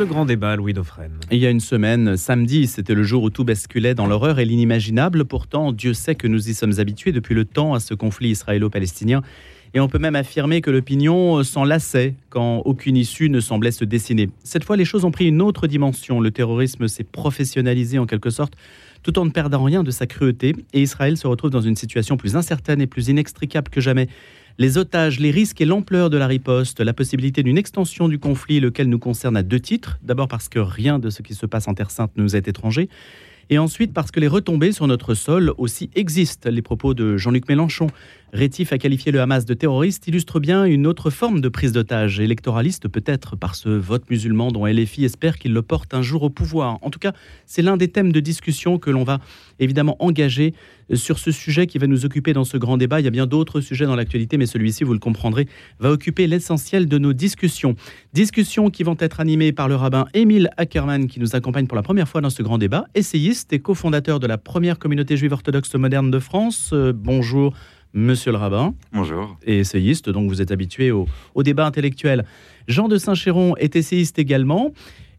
Le grand débat, Louis Dauphren. Il y a une semaine, samedi, c'était le jour où tout basculait dans l'horreur et l'inimaginable. Pourtant, Dieu sait que nous y sommes habitués depuis le temps à ce conflit israélo-palestinien. Et on peut même affirmer que l'opinion s'en lassait quand aucune issue ne semblait se dessiner. Cette fois, les choses ont pris une autre dimension. Le terrorisme s'est professionnalisé en quelque sorte, tout en ne perdant rien de sa cruauté. Et Israël se retrouve dans une situation plus incertaine et plus inextricable que jamais. Les otages, les risques et l'ampleur de la riposte, la possibilité d'une extension du conflit, lequel nous concerne à deux titres. D'abord parce que rien de ce qui se passe en Terre Sainte nous est étranger et ensuite parce que les retombées sur notre sol aussi existent. Les propos de Jean-Luc Mélenchon, rétif à qualifier le Hamas de terroriste, illustrent bien une autre forme de prise d'otage, électoraliste peut-être par ce vote musulman dont LFI espère qu'il le porte un jour au pouvoir. En tout cas, c'est l'un des thèmes de discussion que l'on va évidemment engager sur ce sujet qui va nous occuper dans ce grand débat. Il y a bien d'autres sujets dans l'actualité, mais celui-ci, vous le comprendrez, va occuper l'essentiel de nos discussions. Discussions qui vont être animées par le rabbin Émile Ackerman, qui nous accompagne pour la première fois dans ce grand débat, essayiste et cofondateur de la première communauté juive orthodoxe moderne de France. Euh, bonjour. Monsieur le rabbin. Bonjour. Et essayiste, donc vous êtes habitué au, au débat intellectuel. Jean de Saint-Chéron est essayiste également.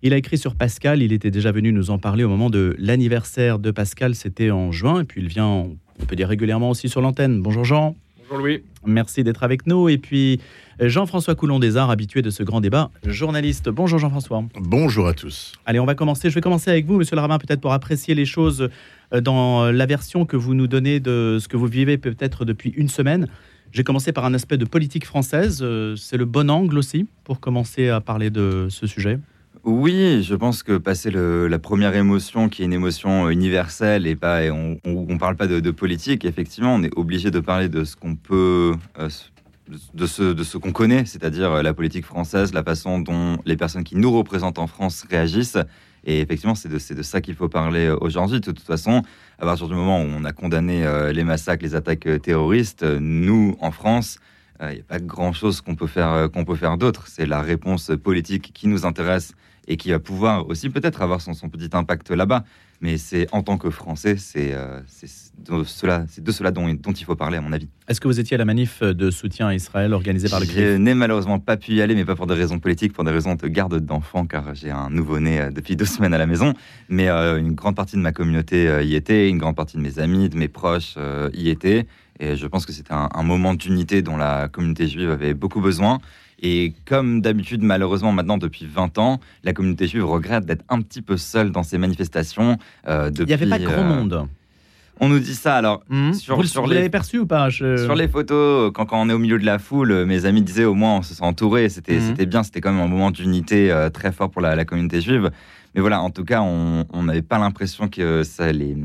Il a écrit sur Pascal, il était déjà venu nous en parler au moment de l'anniversaire de Pascal, c'était en juin, et puis il vient, on peut dire régulièrement aussi sur l'antenne. Bonjour Jean. Bonjour Louis. Merci d'être avec nous. Et puis Jean-François Coulon des Arts, habitué de ce grand débat, journaliste. Bonjour Jean-François. Bonjour à tous. Allez, on va commencer. Je vais commencer avec vous, monsieur le rabbin, peut-être pour apprécier les choses euh, dans la version que vous nous donnez de ce que vous vivez peut-être depuis une semaine. J'ai commencé par un aspect de politique française. Euh, c'est le bon angle aussi pour commencer à parler de ce sujet? Oui, je pense que passer la première émotion, qui est une émotion universelle, et pas, on ne parle pas de, politique, effectivement, on est obligé de parler de ce qu'on peut, euh, de ce, de ce qu'on connaît, c'est-à-dire la politique française, la façon dont les personnes qui nous représentent en France réagissent. Et effectivement, c'est de, de, ça qu'il faut parler aujourd'hui. De toute façon, à partir du moment où on a condamné euh, les massacres, les attaques terroristes, nous, en France, il euh, n'y a pas grand-chose qu'on peut faire, qu'on peut faire d'autre. C'est la réponse politique qui nous intéresse et qui va pouvoir aussi peut-être avoir son, son, petit impact là-bas. Mais c'est en tant que Français, c'est euh, de cela, de cela dont, dont, il faut parler, à mon avis. Est-ce que vous étiez à la manif de soutien à Israël organisée par le GRIF Je n'ai malheureusement pas pu y aller, mais pas pour des raisons politiques, pour des raisons de garde d'enfants, car j'ai un nouveau-né euh, depuis deux semaines à la maison. Mais euh, une grande partie de ma communauté y était, une grande partie de mes amis, de mes proches y étaient. Et je pense que c'était un, un moment d'unité dont la communauté juive avait beaucoup besoin. Et comme d'habitude, malheureusement, maintenant, depuis 20 ans, la communauté juive regrette d'être un petit peu seule dans ces manifestations. Euh, Il n'y avait pas de grand euh, monde. On nous dit ça. Alors, mmh. sur, vous, sur l'avez perçu ou pas Sur les photos, quand, quand, on est au milieu de la foule, mes amis disaient au moins on se sent entouré. C'était mmh. c'était bien, c'était quand même un moment d'unité euh, très fort pour la, la, communauté juive. Mais voilà, en tout cas, on n'avait pas l'impression que ça les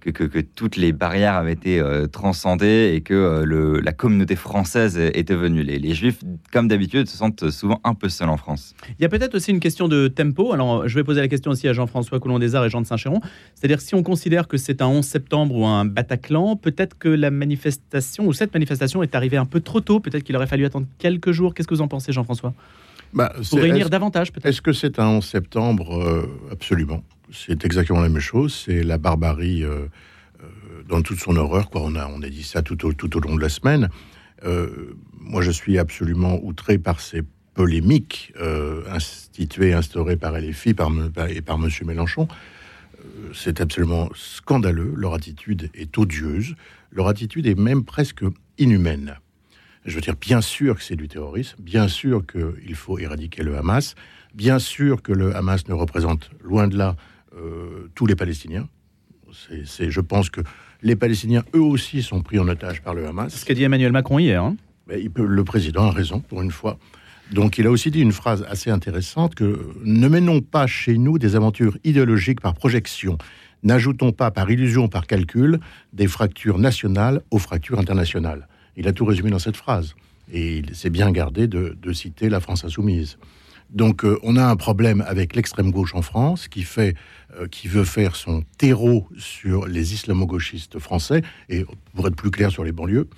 que, toutes les barrières avaient été euh, transcendées et que euh, le, la communauté française était venue. Les, Juifs, comme d'habitude, se sentent souvent un peu seuls en France. Il y a peut-être aussi une question de tempo. Alors, je vais poser la question aussi à Jean-François Coulon des Arts et Jean de Saint-Chéron. C'est-à-dire, si on considère que c'est un 11 septembre ou un Bataclan, peut-être que la manifestation ou cette manifestation est arrivée un peu trop tôt. Peut-être qu'il aurait fallu attendre quelques jours. Qu'est-ce que vous en pensez, Jean-François? Bah, Pour réunir davantage, peut-être Est-ce que c'est un 11 septembre? Euh, Absolument c'est exactement la même chose. C'est la barbarie euh, euh, dans toute son horreur. On, a, on a dit ça tout au, tout au long de la semaine. Euh, moi, je suis absolument outré par ces polémiques instituées, instaurées par LFI par, et par M. Mélenchon. c'est absolument scandaleux. Leur attitude est odieuse. Leur attitude est même presque inhumaine. Je veux dire, bien sûr que c'est du terrorisme, bien sûr qu'il faut éradiquer le Hamas, bien sûr que le Hamas ne représente loin de là tous les Palestiniens. C'est, je pense que les Palestiniens, eux aussi, sont pris en otage par le Hamas. C'est ce qu'a dit Emmanuel Macron hier. Hein. il peut, le président a raison, pour une fois. Donc il a aussi dit une phrase assez intéressante que ne menons pas chez nous des aventures idéologiques par projection. N'ajoutons pas par illusion, par calcul, des fractures nationales aux fractures internationales. Il a tout résumé dans cette phrase. Et il s'est bien gardé de, de citer la France insoumise. Donc euh, on a un problème avec l'extrême gauche en France qui fait, euh, qui veut faire son terreau sur les islamo-gauchistes français et pour être plus clair sur les banlieues.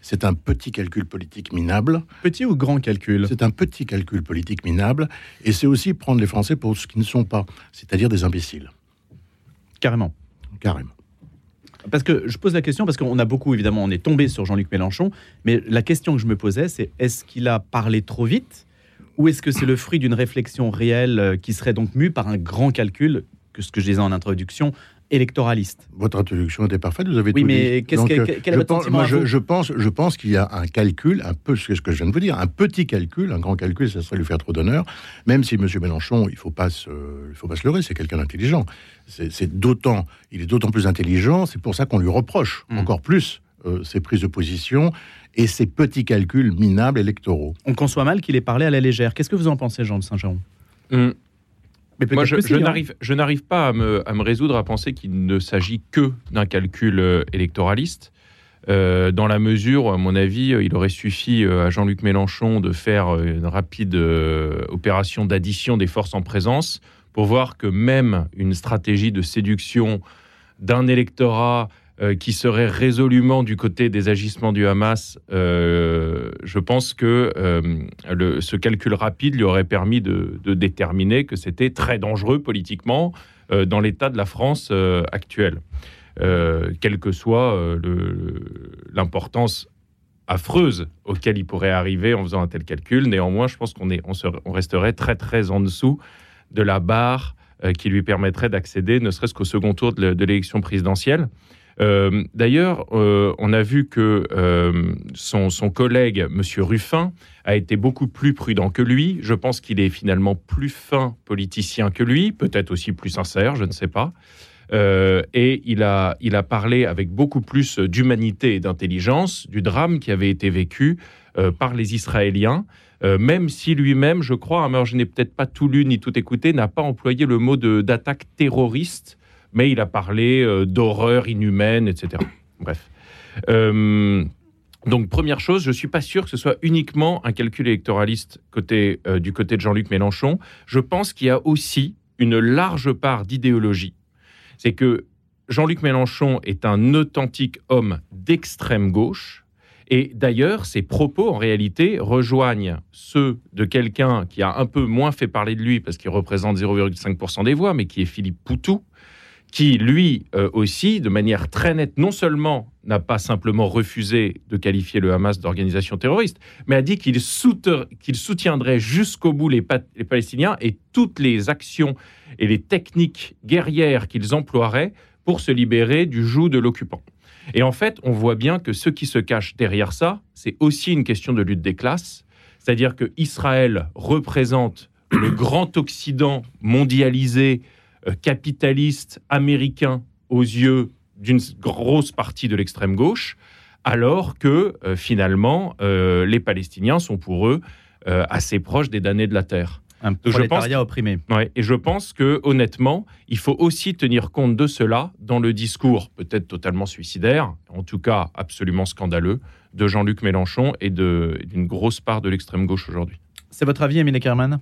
C'est un petit calcul politique minable. Petit ou grand calcul? C'est un petit calcul politique minable et c'est aussi prendre les Français pour ce qu'ils ne sont pas, c'est-à-dire des imbéciles. Carrément. Carrément. Parce que je pose la question, parce qu'on a beaucoup, évidemment, on est tombé sur Jean-Luc Mélenchon, mais la question que je me posais, c'est est-ce qu'il a parlé trop vite? Ou est-ce que c'est le fruit d'une réflexion réelle euh, qui serait donc mue par un grand calcul, que ce que je disais en introduction, électoraliste? Votre introduction était parfaite, vous avez oui, tout mais dit. qu'est-ce Donc, que- euh, quel est je votre pense, moi, je, pense, je pense qu'il y a un calcul, un peu ce que je viens de vous dire, un petit calcul, un grand calcul, ça serait lui faire trop d'honneur, même si M. Mélenchon, il faut pas se, il faut pas se leurrer, c'est quelqu'un d'intelligent. C'est d'autant, il est d'autant plus intelligent, c'est pour ça qu'on lui reproche Mm. encore plus euh, ses prises de position et ses petits calculs minables électoraux. On conçoit mal qu'il ait parlé à la légère. Qu'est-ce que vous en pensez, Jean de Saint-Jean Hum, Mais peut-être Moi, je, que je si, hein. n'arrive, je n'arrive pas à me, à me résoudre à penser qu'il ne s'agit que d'un calcul euh, électoraliste, euh, dans la mesure où, à mon avis, euh, il aurait suffi à Jean-Luc Mélenchon de faire une rapide euh, opération d'addition des forces en présence pour voir que même une stratégie de séduction d'un électorat euh, qui serait résolument du côté des agissements du Hamas, euh, je pense que euh, ce calcul rapide lui aurait permis de, déterminer que c'était très dangereux politiquement dans l'état de la France actuelle, quelle que soit l'importance affreuse auquel il pourrait arriver en faisant un tel calcul. Néanmoins, je pense qu'on on, on resterait très très en dessous de la barre qui lui permettrait d'accéder, ne serait-ce qu'au second tour de l'élection présidentielle. Euh, D'ailleurs, euh, on a vu que euh, son, collègue, M. Ruffin, a été beaucoup plus prudent que lui. Je pense qu'il est finalement plus fin politicien que lui, peut-être aussi plus sincère, je ne sais pas. Et il a, parlé avec beaucoup plus d'humanité et d'intelligence du drame qui avait été vécu par les Israéliens, même si lui-même, je crois, hein, alors je n'ai peut-être pas tout lu ni tout écouté, n'a pas employé le mot d'attaque terroriste, mais il a parlé euh, d'horreur inhumaine, etc. Bref. Euh, donc, première chose, je ne suis pas sûr que ce soit uniquement un calcul électoraliste côté, euh, du côté de Jean-Luc Mélenchon. Je pense qu'il y a aussi une large part d'idéologie. C'est que Jean-Luc Mélenchon est un authentique homme d'extrême gauche. Et d'ailleurs, ses propos, en réalité, rejoignent ceux de quelqu'un qui a un peu moins fait parler de lui, parce qu'il représente 0,5% des voix, mais qui est Philippe Poutou, qui, lui euh, aussi, de manière très nette, non seulement n'a pas simplement refusé de qualifier le Hamas d'organisation terroriste, mais a dit qu'il soutiendrait jusqu'au bout les, les Palestiniens et toutes les actions et les techniques guerrières qu'ils emploieraient pour se libérer du joug de l'occupant. Et en fait, on voit bien que ce qui se cache derrière ça, c'est aussi une question de lutte des classes, c'est-à-dire que Israël représente le grand Occident mondialisé, capitaliste, américain, aux yeux d'une grosse partie de l'extrême gauche, alors que euh, finalement, euh, les Palestiniens sont pour eux euh, assez proches des damnés de la terre. Un je pense prolétariat opprimé. Ouais, et je pense que honnêtement, il faut aussi tenir compte de cela dans le discours, peut-être totalement suicidaire, en tout cas absolument scandaleux, de Jean-Luc Mélenchon et d'une grosse part de l'extrême gauche aujourd'hui. C'est votre avis, Emile Kerman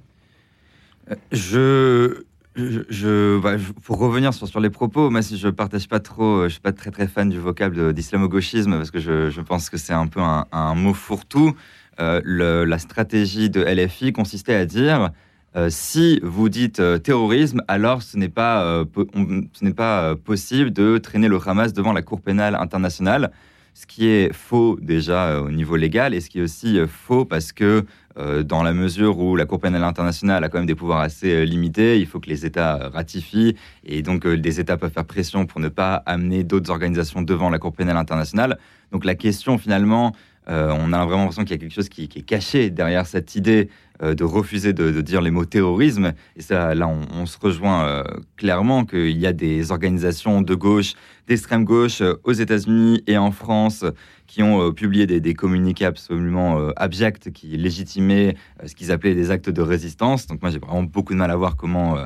Je, je, bah, je- pour revenir sur, les propos, moi, si je partage pas trop, euh, je suis pas très très fan du vocable d'islamo-gauchisme parce que je, pense que c'est un peu un, mot fourre-tout. Euh, la stratégie de LFI consistait à dire euh, si vous dites terrorisme, alors ce n'est pas, ce n'est pas possible de traîner le Hamas devant la Cour pénale internationale. Ce qui est faux déjà euh, au niveau légal et ce qui est aussi euh, faux parce que euh, dans la mesure où la Cour pénale internationale a quand même des pouvoirs assez limités, il faut que les États ratifient et donc des États peuvent faire pression pour ne pas amener d'autres organisations devant la Cour pénale internationale. Donc la question finalement, euh, on a vraiment l'impression qu'il y a quelque chose qui, est caché derrière cette idée euh, de refuser de, dire les mots terrorisme. Et ça, là, on, se rejoint euh, clairement qu'il y a des organisations de gauche, d'extrême gauche aux États-Unis et en France qui ont publié des, communiqués absolument abjects qui légitimaient ce qu'ils appelaient des actes de résistance. Donc moi, j'ai vraiment beaucoup de mal à voir comment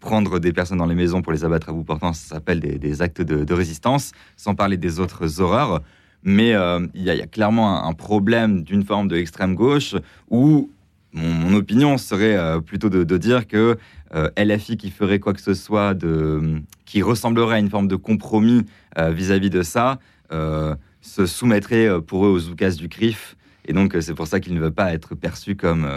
prendre des personnes dans les maisons pour les abattre à bout portant, ça s'appelle des, actes de résistance, sans parler des autres horreurs. Mais euh, il y, a- clairement un, problème d'une forme de l'extrême gauche où mon, opinion serait euh, plutôt de, dire que euh, LFI qui ferait quoi que ce soit qui ressemblerait à une forme de compromis vis-à-vis de ça se soumettrait pour eux aux oukas du CRIF. Et donc, c'est pour ça qu'ils ne veulent pas être perçus comme,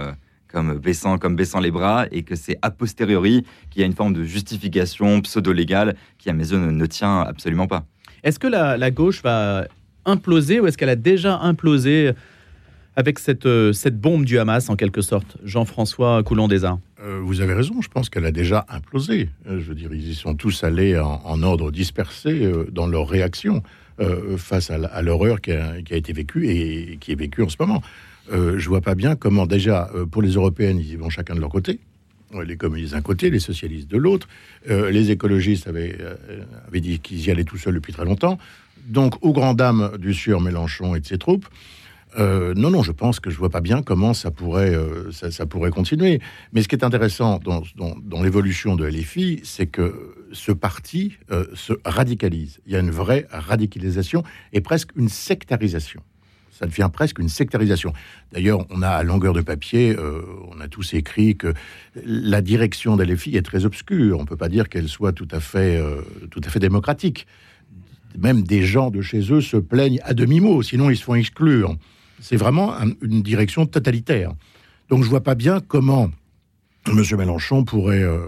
comme, baissant, comme baissant les bras et que c'est a posteriori qu'il y a une forme de justification pseudo-légale qui, à mes yeux, ne, tient absolument pas. Est-ce que la gauche va imploser ou est-ce qu'elle a déjà implosé avec cette, euh, cette bombe du Hamas, en quelque sorte? Jean-François Coulon-Desarts euh, Vous avez raison, je pense qu'elle a déjà implosé. Euh, je veux dire, ils y sont tous allés en, ordre dispersé dans leur réaction face à l'horreur qui, a été vécue et qui est vécue en ce moment. je vois pas bien comment, déjà, pour les Européennes, ils y vont chacun de leur côté les communistes d'un côté, les socialistes de l'autre. les écologistes avaient dit qu'ils y allaient tout seuls depuis très longtemps. Donc, aux grandes dames du Sur Mélenchon et de ses troupes, euh, non, non, je pense que je vois pas bien comment ça pourrait, euh, ça, pourrait continuer. Mais ce qui est intéressant dans, l'évolution de LFI, c'est que ce parti euh, se radicalise. Il y a une vraie radicalisation et presque une sectarisation. Ça devient presque une sectarisation. D'ailleurs, on a à longueur de papier, on a tous écrit que la direction de est très obscure. On ne peut pas dire qu'elle soit tout à fait, tout à fait démocratique. Même des gens de chez eux se plaignent à demi-mot, sinon ils se font exclure. C'est vraiment une direction totalitaire. Donc je vois pas bien comment M. Mélenchon pourrait euh,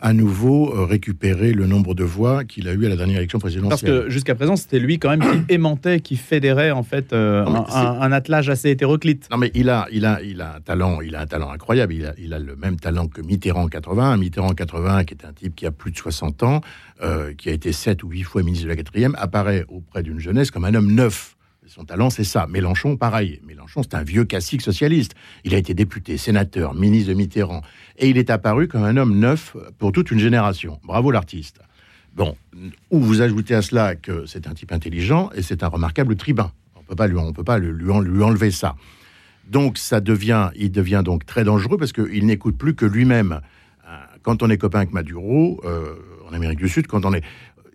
à nouveau euh, récupérer le nombre de voix qu'il a eu à la dernière élection présidentielle. Parce que jusqu'à présent, c'était lui quand même qui aimantait, qui fédérait en fait euh, un, attelage assez hétéroclite. Non mais il a, il a, il a un talent, il a un talent incroyable. Il a, il a le même talent que Mitterrand en 80. Mitterrand en 80, qui est un type qui a plus de 60 ans, qui a été 7 ou 8 fois ministre de la 4 apparaît auprès d'une jeunesse comme un homme neuf. Son talent, c'est ça. Mélenchon, pareil. Mélenchon, c'est un vieux classique socialiste. Il a été député, sénateur, ministre de Mitterrand. Et il est apparu comme un homme neuf pour toute une génération. Bravo l'artiste. Bon, ou vous ajoutez à cela que c'est un type intelligent et c'est un remarquable tribun. On peut pas lui, on peut pas lui, lui enlever ça. Donc ça devient, il devient donc très dangereux parce qu'il n'écoute plus que lui-même. Euh, quand on est copain avec Maduro euh, en Amérique du Sud, quand on est,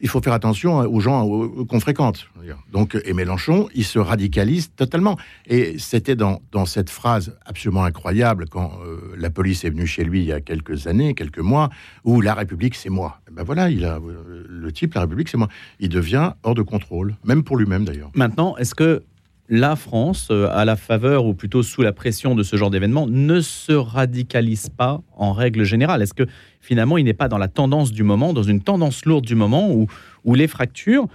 il faut faire attention aux gens qu'on fréquente. Donc, et Mélenchon, il se radicalise totalement. Et c'était dans, cette phrase absolument incroyable quand euh, la police est venue chez lui il y a quelques années, quelques mois, où la République, c'est moi. ben voilà, il a euh, le type, la République, c'est moi. Il devient hors de contrôle, même pour lui-même d'ailleurs. Maintenant, est-ce que la France, euh, à la faveur ou plutôt sous la pression de ce genre d'événement, ne se radicalise pas en règle générale Est-ce que finalement, il n'est pas dans la tendance du moment, dans une tendance lourde du moment où, où les fractures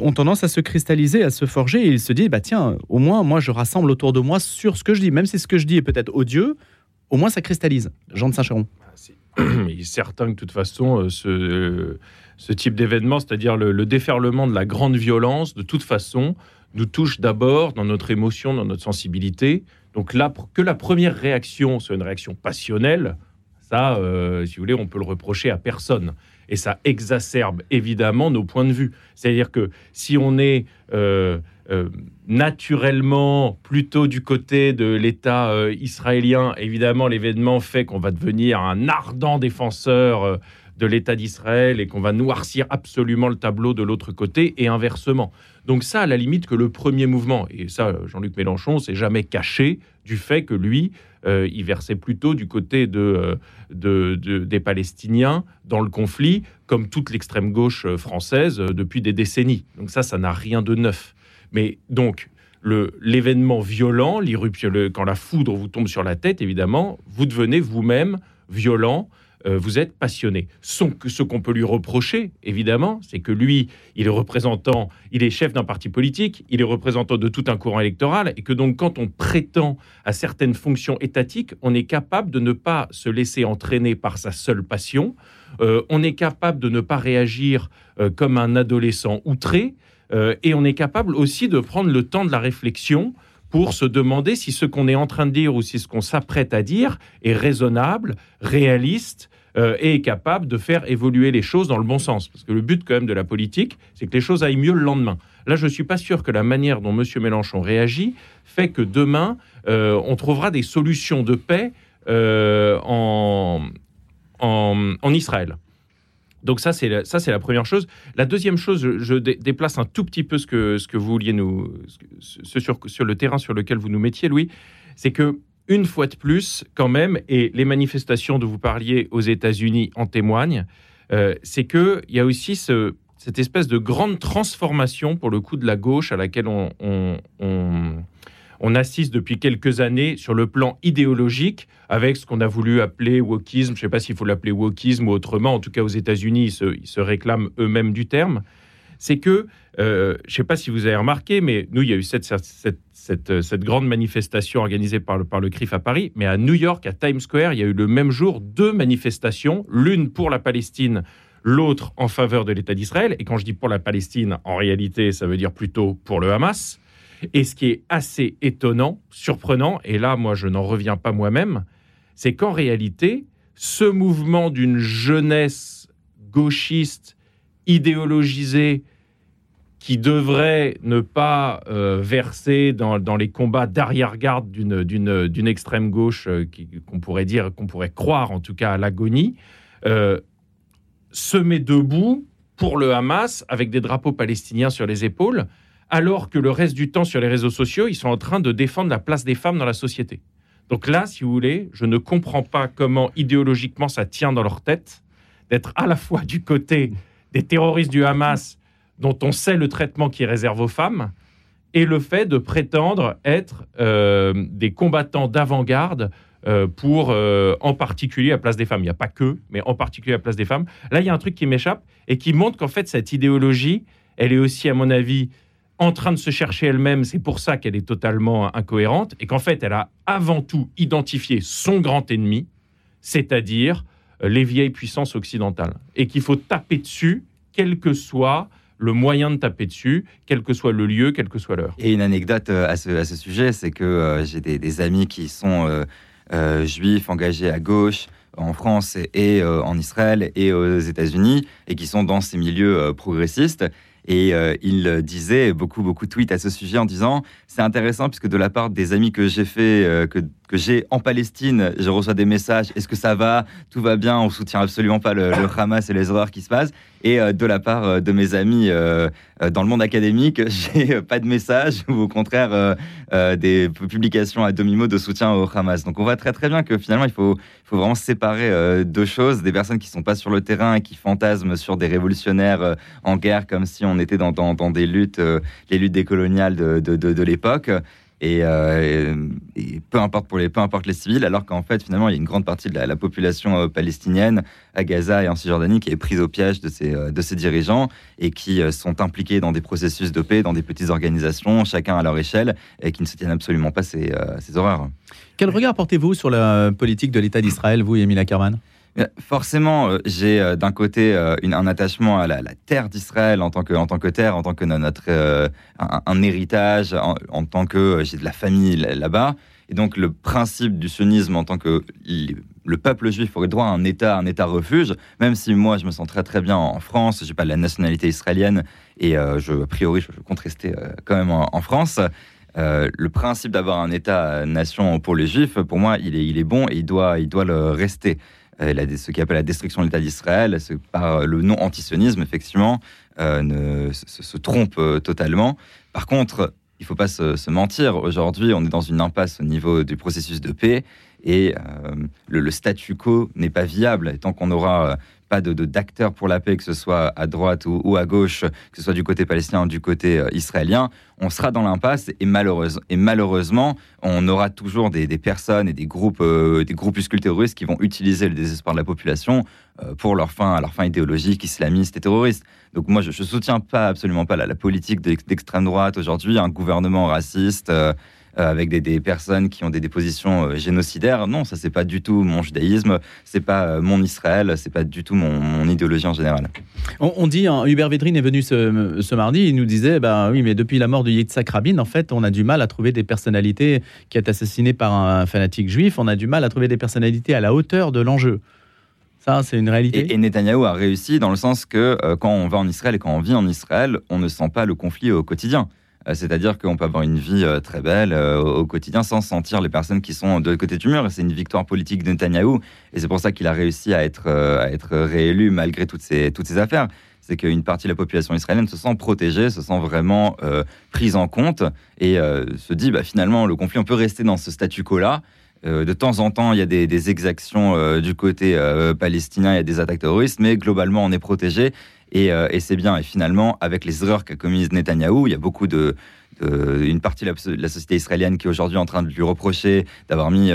ont tendance à se cristalliser, à se forger, et il se dit, bah tiens, au moins, moi, je rassemble autour de moi sur ce que je dis, même si ce que je dis est peut-être odieux, au moins ça cristallise. Jean de Saint-Chéron. Ah, il est certain que de toute façon, euh, ce, euh, ce type d'événement, c'est-à-dire le, le, déferlement de la grande violence, de toute façon, nous touche d'abord dans notre émotion, dans notre sensibilité. Donc là, que la première réaction soit une réaction passionnelle, ça, euh, si vous voulez, on peut le reprocher à personne. Et ça exacerbe évidemment nos points de vue. C'est-à-dire que si on est euh, euh, naturellement plutôt du côté de l'État israélien, évidemment, l'événement fait qu'on va devenir un ardent défenseur de l'État d'Israël et qu'on va noircir absolument le tableau de l'autre côté et inversement. Donc ça, à la limite, que le premier mouvement, et ça, Jean-Luc Mélenchon s'est jamais caché du fait que lui, euh, il versait plutôt du côté de, euh, des Palestiniens dans le conflit, comme toute l'extrême gauche euh, française depuis des décennies. Donc ça, ça n'a rien de neuf. Mais donc, l'événement violent, l'irruption, quand la foudre vous tombe sur la tête, évidemment, vous devenez vous-même violent euh, vous êtes passionné. ce qu'on peut lui reprocher, évidemment, c'est que lui, il est représentant, il est chef d'un parti politique, il est représentant de tout un courant électoral, et que donc quand on prétend à certaines fonctions étatiques, on est capable de ne pas se laisser entraîner par sa seule passion, euh, on est capable de ne pas réagir euh, comme un adolescent outré, et on est capable aussi de prendre le temps de la réflexion pour se demander si ce qu'on est en train de dire ou si ce qu'on s'apprête à dire est raisonnable, réaliste euh, et est capable de faire évoluer les choses dans le bon sens. Parce que le but quand même de la politique, c'est que les choses aillent mieux le lendemain. Là, je ne suis pas sûr que la manière dont M. Mélenchon réagit fait que demain, euh, on trouvera des solutions de paix euh, en, en, Israël. Donc ça, c'est la, ça, c'est la première chose. La deuxième chose, je, déplace un tout petit peu ce que, ce que vous vouliez nous... Ce sur, le terrain sur lequel vous nous mettiez, Louis, c'est que une fois de plus, quand même, et les manifestations dont vous parliez aux États-Unis en témoignent, euh, c'est qu'il y a aussi cette espèce de grande transformation, pour le coup, de la gauche à laquelle on, assiste depuis quelques années sur le plan idéologique, avec ce qu'on a voulu appeler wokisme. Je ne sais pas s'il faut l'appeler wokisme ou autrement. En tout cas, aux États-Unis, ils se réclament eux-mêmes du terme c'est que, je ne sais pas si vous avez remarqué, mais nous, il y a eu cette, grande manifestation organisée par le, par le CRIF à Paris, mais à New York, à Times Square, il y a eu le même jour deux manifestations, l'une pour la Palestine, l'autre en faveur de l'État d'Israël. Et quand je dis pour la Palestine, en réalité, ça veut dire plutôt pour le Hamas. Et ce qui est assez étonnant, surprenant, et là, moi, je n'en reviens pas moi-même, c'est qu'en réalité, ce mouvement d'une jeunesse gauchiste, idéologisée, qui devrait ne pas euh, verser dans, les combats d'arrière-garde d'une extrême gauche euh, qu'on pourrait dire, qu'on pourrait croire en tout cas à l'agonie, euh, se met debout pour le Hamas avec des drapeaux palestiniens sur les épaules, alors que le reste du temps sur les réseaux sociaux, ils sont en train de défendre la place des femmes dans la société. Donc là, si vous voulez, je ne comprends pas comment idéologiquement ça tient dans leur tête d'être à la fois du côté des terroristes du Hamas dont on sait le traitement qui est réservé aux femmes, et le fait de prétendre être euh, des combattants d'avant-garde euh, pour, euh, en particulier, la place des femmes. Il n'y a pas que, mais en particulier la place des femmes. Là, il y a un truc qui m'échappe et qui montre qu'en fait, cette idéologie, elle est aussi, à mon avis, en train de se chercher elle-même. C'est pour ça qu'elle est totalement incohérente et qu'en fait, elle a avant tout identifié son grand ennemi, c'est-à-dire les vieilles puissances occidentales, et qu'il faut taper dessus, quel que soit le moyen de taper dessus, quel que soit le lieu, quelle que soit l'heure. Et une anecdote euh, à ce, sujet, c'est que euh, j'ai des, amis qui sont euh, juifs engagés à gauche en France et, en Israël et aux États-Unis, et qui sont dans ces milieux progressistes. Et il disait beaucoup, beaucoup de tweets à ce sujet en disant c'est intéressant puisque de la part des amis que j'ai fait, que que j'ai en Palestine, je reçois des messages est-ce que ça va? Tout va bien? On soutient absolument pas le, Hamas et les horreurs qui se passent. Et euh, de la part euh, de mes amis euh, dans le monde académique, j'ai pas de messages ou au contraire des publications à demi-mot de soutien au Hamas. Donc on voit très très bien que finalement il faut, faut vraiment séparer deux choses des personnes qui sont pas sur le terrain et qui fantasment sur des révolutionnaires en guerre comme si on était dans, dans, des luttes, les luttes décoloniales de, de, l'époque. Euh, et, peu importe pour les peu importe les civils, alors qu'en fait finalement il y a une grande partie de la, population euh, palestinienne à Gaza et en Cisjordanie qui est prise au piège de ces euh, de ces dirigeants et qui sont impliqués dans des processus de paix, dans des petites organisations, chacun à leur échelle, et qui ne se tiennent absolument pas ces, ces horreurs. Quel regard portez-vous sur la politique de l'État d'Israël, vous, Yamila Kerman Forcément, euh, j'ai euh, d'un côté euh, un attachement à la, terre d'Israël en tant que tant que terre, en tant que notre un, héritage, en, tant que j'ai de la famille là-bas. Et donc le principe du sionisme en tant que le peuple juif aurait droit à un État, un État refuge, même si moi je me sens très très bien en France, j'ai pas la nationalité israélienne et je, a priori je, compte rester quand même en, France. le principe d'avoir un État-nation pour les Juifs, pour moi, il est, il est bon et il doit, il doit le rester. Euh, ce qui appelle la destruction de l'État d'Israël, par le non antisionisme, effectivement, euh, ne, se, trompe euh, totalement. Par contre, il ne faut pas se, mentir. Aujourd'hui, on est dans une impasse au niveau du processus de paix et le, statu quo n'est pas viable. Et tant qu'on aura pas de d'acteurs pour la paix, que ce soit à droite ou, à gauche, que ce soit du côté palestinien ou du côté euh, israélien, on sera dans l'impasse et, malheureuse, et malheureusement, on aura toujours des, personnes et des groupes, euh, des groupuscules terroristes qui vont utiliser le désespoir de la population euh, pour leur fin, leur fin idéologique, islamiste et terroriste. Donc moi, je, ne soutiens pas absolument pas la, politique d'extrême droite aujourd'hui, un gouvernement raciste. Euh, avec des, personnes qui ont des, dépositions euh, génocidaires. Non, ça c'est pas du tout mon judaïsme, c'est pas euh, mon Israël, c'est pas du tout mon, idéologie en général. On, dit, hein, Hubert Védrine est venu ce, mardi, il nous disait, ben oui, mais depuis la mort de Yitzhak Rabin, en fait, on a du mal à trouver des personnalités qui est assassiné par un fanatique juif, on a du mal à trouver des personnalités à la hauteur de l'enjeu. Ça, c'est une réalité. Et, Netanyahou a réussi dans le sens que quand on va en Israël et quand on vit en Israël, on ne sent pas le conflit au quotidien. Euh, c'est-à-dire qu'on peut avoir une vie euh, très belle euh, au quotidien sans sentir les personnes qui sont de côté du mur. C'est une victoire politique de Netanyahou. Et c'est pour ça qu'il a réussi à être, réélu malgré toutes ces, toutes ces affaires. C'est qu'une partie de la population israélienne se sent protégée, se sent vraiment prise en compte et se dit bah, finalement, le conflit, on peut rester dans ce statu quo-là. de temps en temps, il y a des, exactions du côté palestinien, il y a des attaques terroristes, mais globalement, on est protégé Et, et c'est bien. Et finalement, avec les erreurs qu'a commises Netanyahou, il y a beaucoup de, une partie de la, société israélienne qui est aujourd'hui en train de lui reprocher d'avoir mis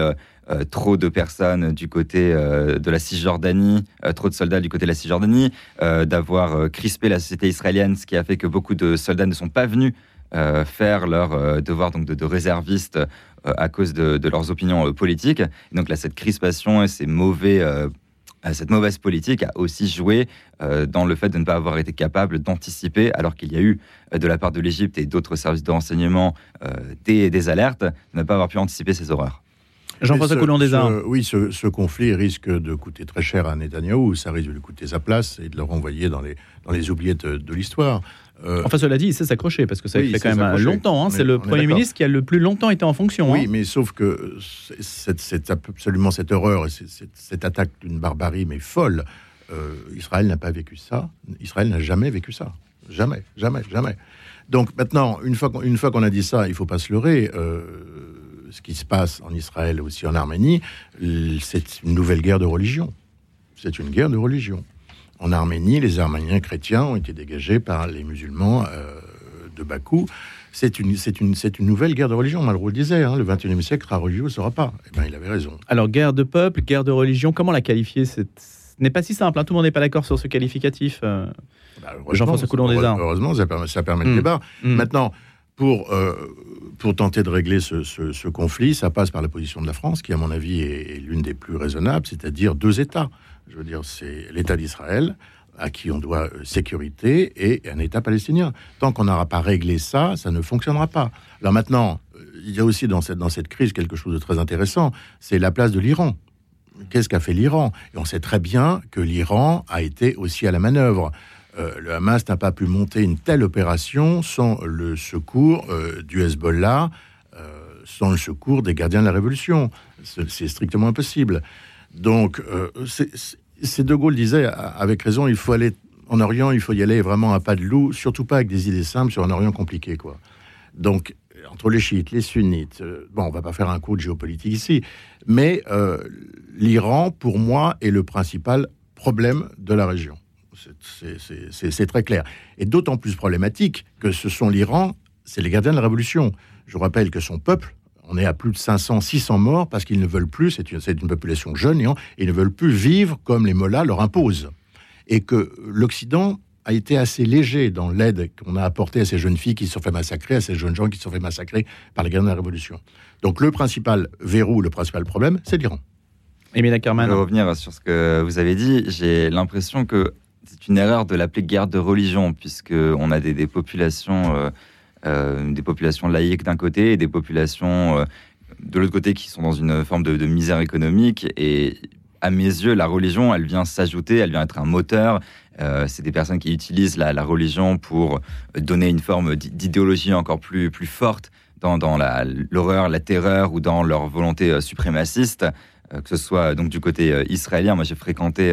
euh, trop de personnes du côté euh, de la Cisjordanie, euh, trop de soldats du côté de la Cisjordanie, d'avoir crispé la société israélienne, ce qui a fait que beaucoup de soldats ne sont pas venus faire leur devoir donc de, réservistes à cause de, leurs opinions politiques. donc là, cette crispation et ces mauvais cette mauvaise politique a aussi joué dans le fait de ne pas avoir été capable d'anticiper, alors qu'il y a eu de la part de l'Égypte et d'autres services de renseignement des, des, alertes, de ne pas avoir pu anticiper ces horreurs. Jean-François Coulon des Arts. Oui, ce, conflit risque de coûter très cher à Netanyahou. Ça risque de lui coûter sa place et de le renvoyer dans les, dans les oubliettes de, l'histoire. Euh, enfin, cela dit, il sait s'accrocher parce que ça fait quand même longtemps. Hein. C'est le Premier ministre qui a le plus longtemps été en fonction. Oui, hein. mais sauf que c'est absolument cette horreur et cette attaque d'une barbarie, mais folle. Euh, Israël n'a pas vécu ça. Israël n'a jamais vécu ça. Jamais, jamais, jamais. Donc maintenant, une fois qu'on a dit ça, il ne faut pas se leurrer. Euh, ce qui se passe en Israël et aussi en Arménie, c'est une nouvelle guerre de religion. C'est une guerre de religion. En Arménie, les Arméniens chrétiens ont été dégagés par les musulmans euh, de Bakou. C'est une, c'est une, c'est une nouvelle guerre de religion. Malraux le disait, hein, le 21e siècle sera religieux, ne sera pas. Eh bien, il avait raison. Alors, guerre de peuple, guerre de religion, comment la qualifier Ce n'est pas si simple. Hein. Tout le monde n'est pas d'accord sur ce qualificatif. Euh, bah, Jean-François Coulon des Arts. Heureusement, ça permet, ça permet le hmm. débat. Hmm. Maintenant, pour, euh, pour tenter de régler ce, conflit, ça passe par la position de la France, qui, à mon avis, est, l'une des plus raisonnables, c'est-à-dire deux États. Je veux dire, c'est l'État d'Israël, à qui on doit euh, sécurité, et un État palestinien. Tant qu'on n'aura pas réglé ça, ça ne fonctionnera pas. Alors maintenant, euh, il y a aussi dans cette, dans cette crise quelque chose de très intéressant, c'est la place de l'Iran. Qu'est-ce qu'a fait l'Iran? Et on sait très bien que l'Iran a été aussi à la manœuvre. Euh, le Hamas n'a pas pu monter une telle opération sans le secours euh, du Hezbollah, euh, sans le secours des gardiens de la révolution. C'est strictement impossible. Donc, c'est De Gaulle disait, avec raison, il faut aller en Orient, il faut y aller vraiment à pas de loup, surtout pas avec des idées simples sur un Orient compliqué, quoi. Donc, entre les chiites, les sunnites, bon, on va pas faire un coup de géopolitique ici, mais l'Iran, pour moi, est le principal problème de la région. C'est très clair. Et d'autant plus problématique que ce sont l'Iran, c'est les gardiens de la révolution. Je rappelle que son peuple, on est à plus de 500, 600 morts parce qu'ils ne veulent plus, c'est une, une, population jeune, et ils ne veulent plus vivre comme les mollahs leur imposent. Et que l'Occident a été assez léger dans l'aide qu'on a apportée à ces jeunes filles qui se sont fait massacrer, à ces jeunes gens qui se sont fait massacrer par les gardiens de la révolution. Donc le principal verrou, le principal problème, c'est l'Iran. Émile Ackerman. Je vais revenir sur ce que vous avez dit. J'ai l'impression que c'est une erreur de l'appeler guerre de religion, puisqu'on a des, populations, euh, euh, des populations laïques d'un côté et des populations euh, de l'autre côté qui sont dans une forme de, misère économique. Et à mes yeux, la religion, elle vient s'ajouter, elle vient être un moteur. c'est des personnes qui utilisent la, religion pour donner une forme d'idéologie encore plus, plus forte dans, l'horreur, la, terreur ou dans leur volonté suprémaciste, que ce soit donc du côté israélien. Moi, j'ai fréquenté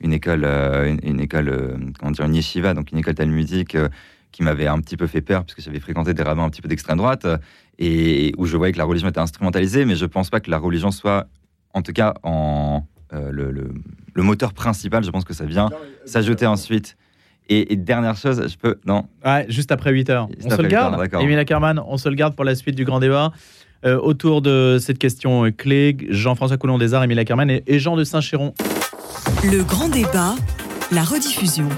une école, euh, une, école, euh, comment dire, une yeshiva, donc une école talmudique euh, qui m'avait un petit peu fait peur puisque j'avais fréquenté des rabbins un petit peu d'extrême droite et où je voyais que la religion était instrumentalisée, mais je pense pas que la religion soit, en tout cas, en le, le, moteur principal. Je pense que ça vient s'ajouter ensuite. Et, dernière chose, je peux. Non ouais, Juste après 8 heures. on se le garde Émile Ackerman, on se le garde pour la suite du grand débat. autour de cette question clé, Jean-François Coulon des Arts, Émile Ackerman et, et Jean de Saint-Chéron. Le grand débat, la rediffusion.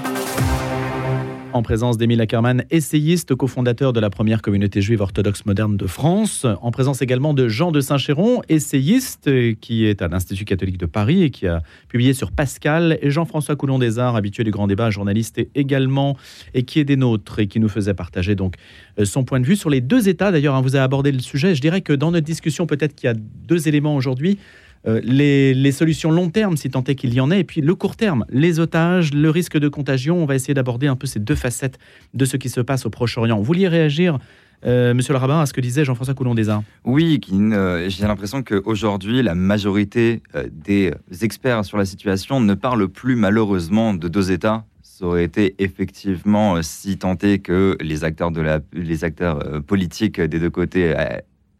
En présence d'Émile Ackerman, essayiste, cofondateur de la première communauté juive orthodoxe moderne de France. En présence également de Jean de Saint-Chéron, essayiste, qui est à l'Institut catholique de Paris et qui a publié sur Pascal. Et Jean-François Coulon des Arts, habitué du grand débat, journaliste également, et qui est des nôtres et qui nous faisait partager donc euh, son point de vue sur les deux États. D'ailleurs, hein, vous avez abordé le sujet. Je dirais que dans notre discussion, peut-être qu'il y a deux éléments aujourd'hui. Euh, les, solutions long terme, si tant est qu'il y en ait, et puis le court terme, les otages, le risque de contagion. On va essayer d'aborder un peu ces deux facettes de ce qui se passe au Proche-Orient. Vous vouliez réagir euh, Monsieur le rabbin, à ce que disait Jean-François Coulon des Arts Oui, j'ai l'impression qu'aujourd'hui, la majorité euh, des experts sur la situation ne parlent plus malheureusement de deux États. Ça aurait été effectivement si tenté que les acteurs, de la, les acteurs politiques des deux côtés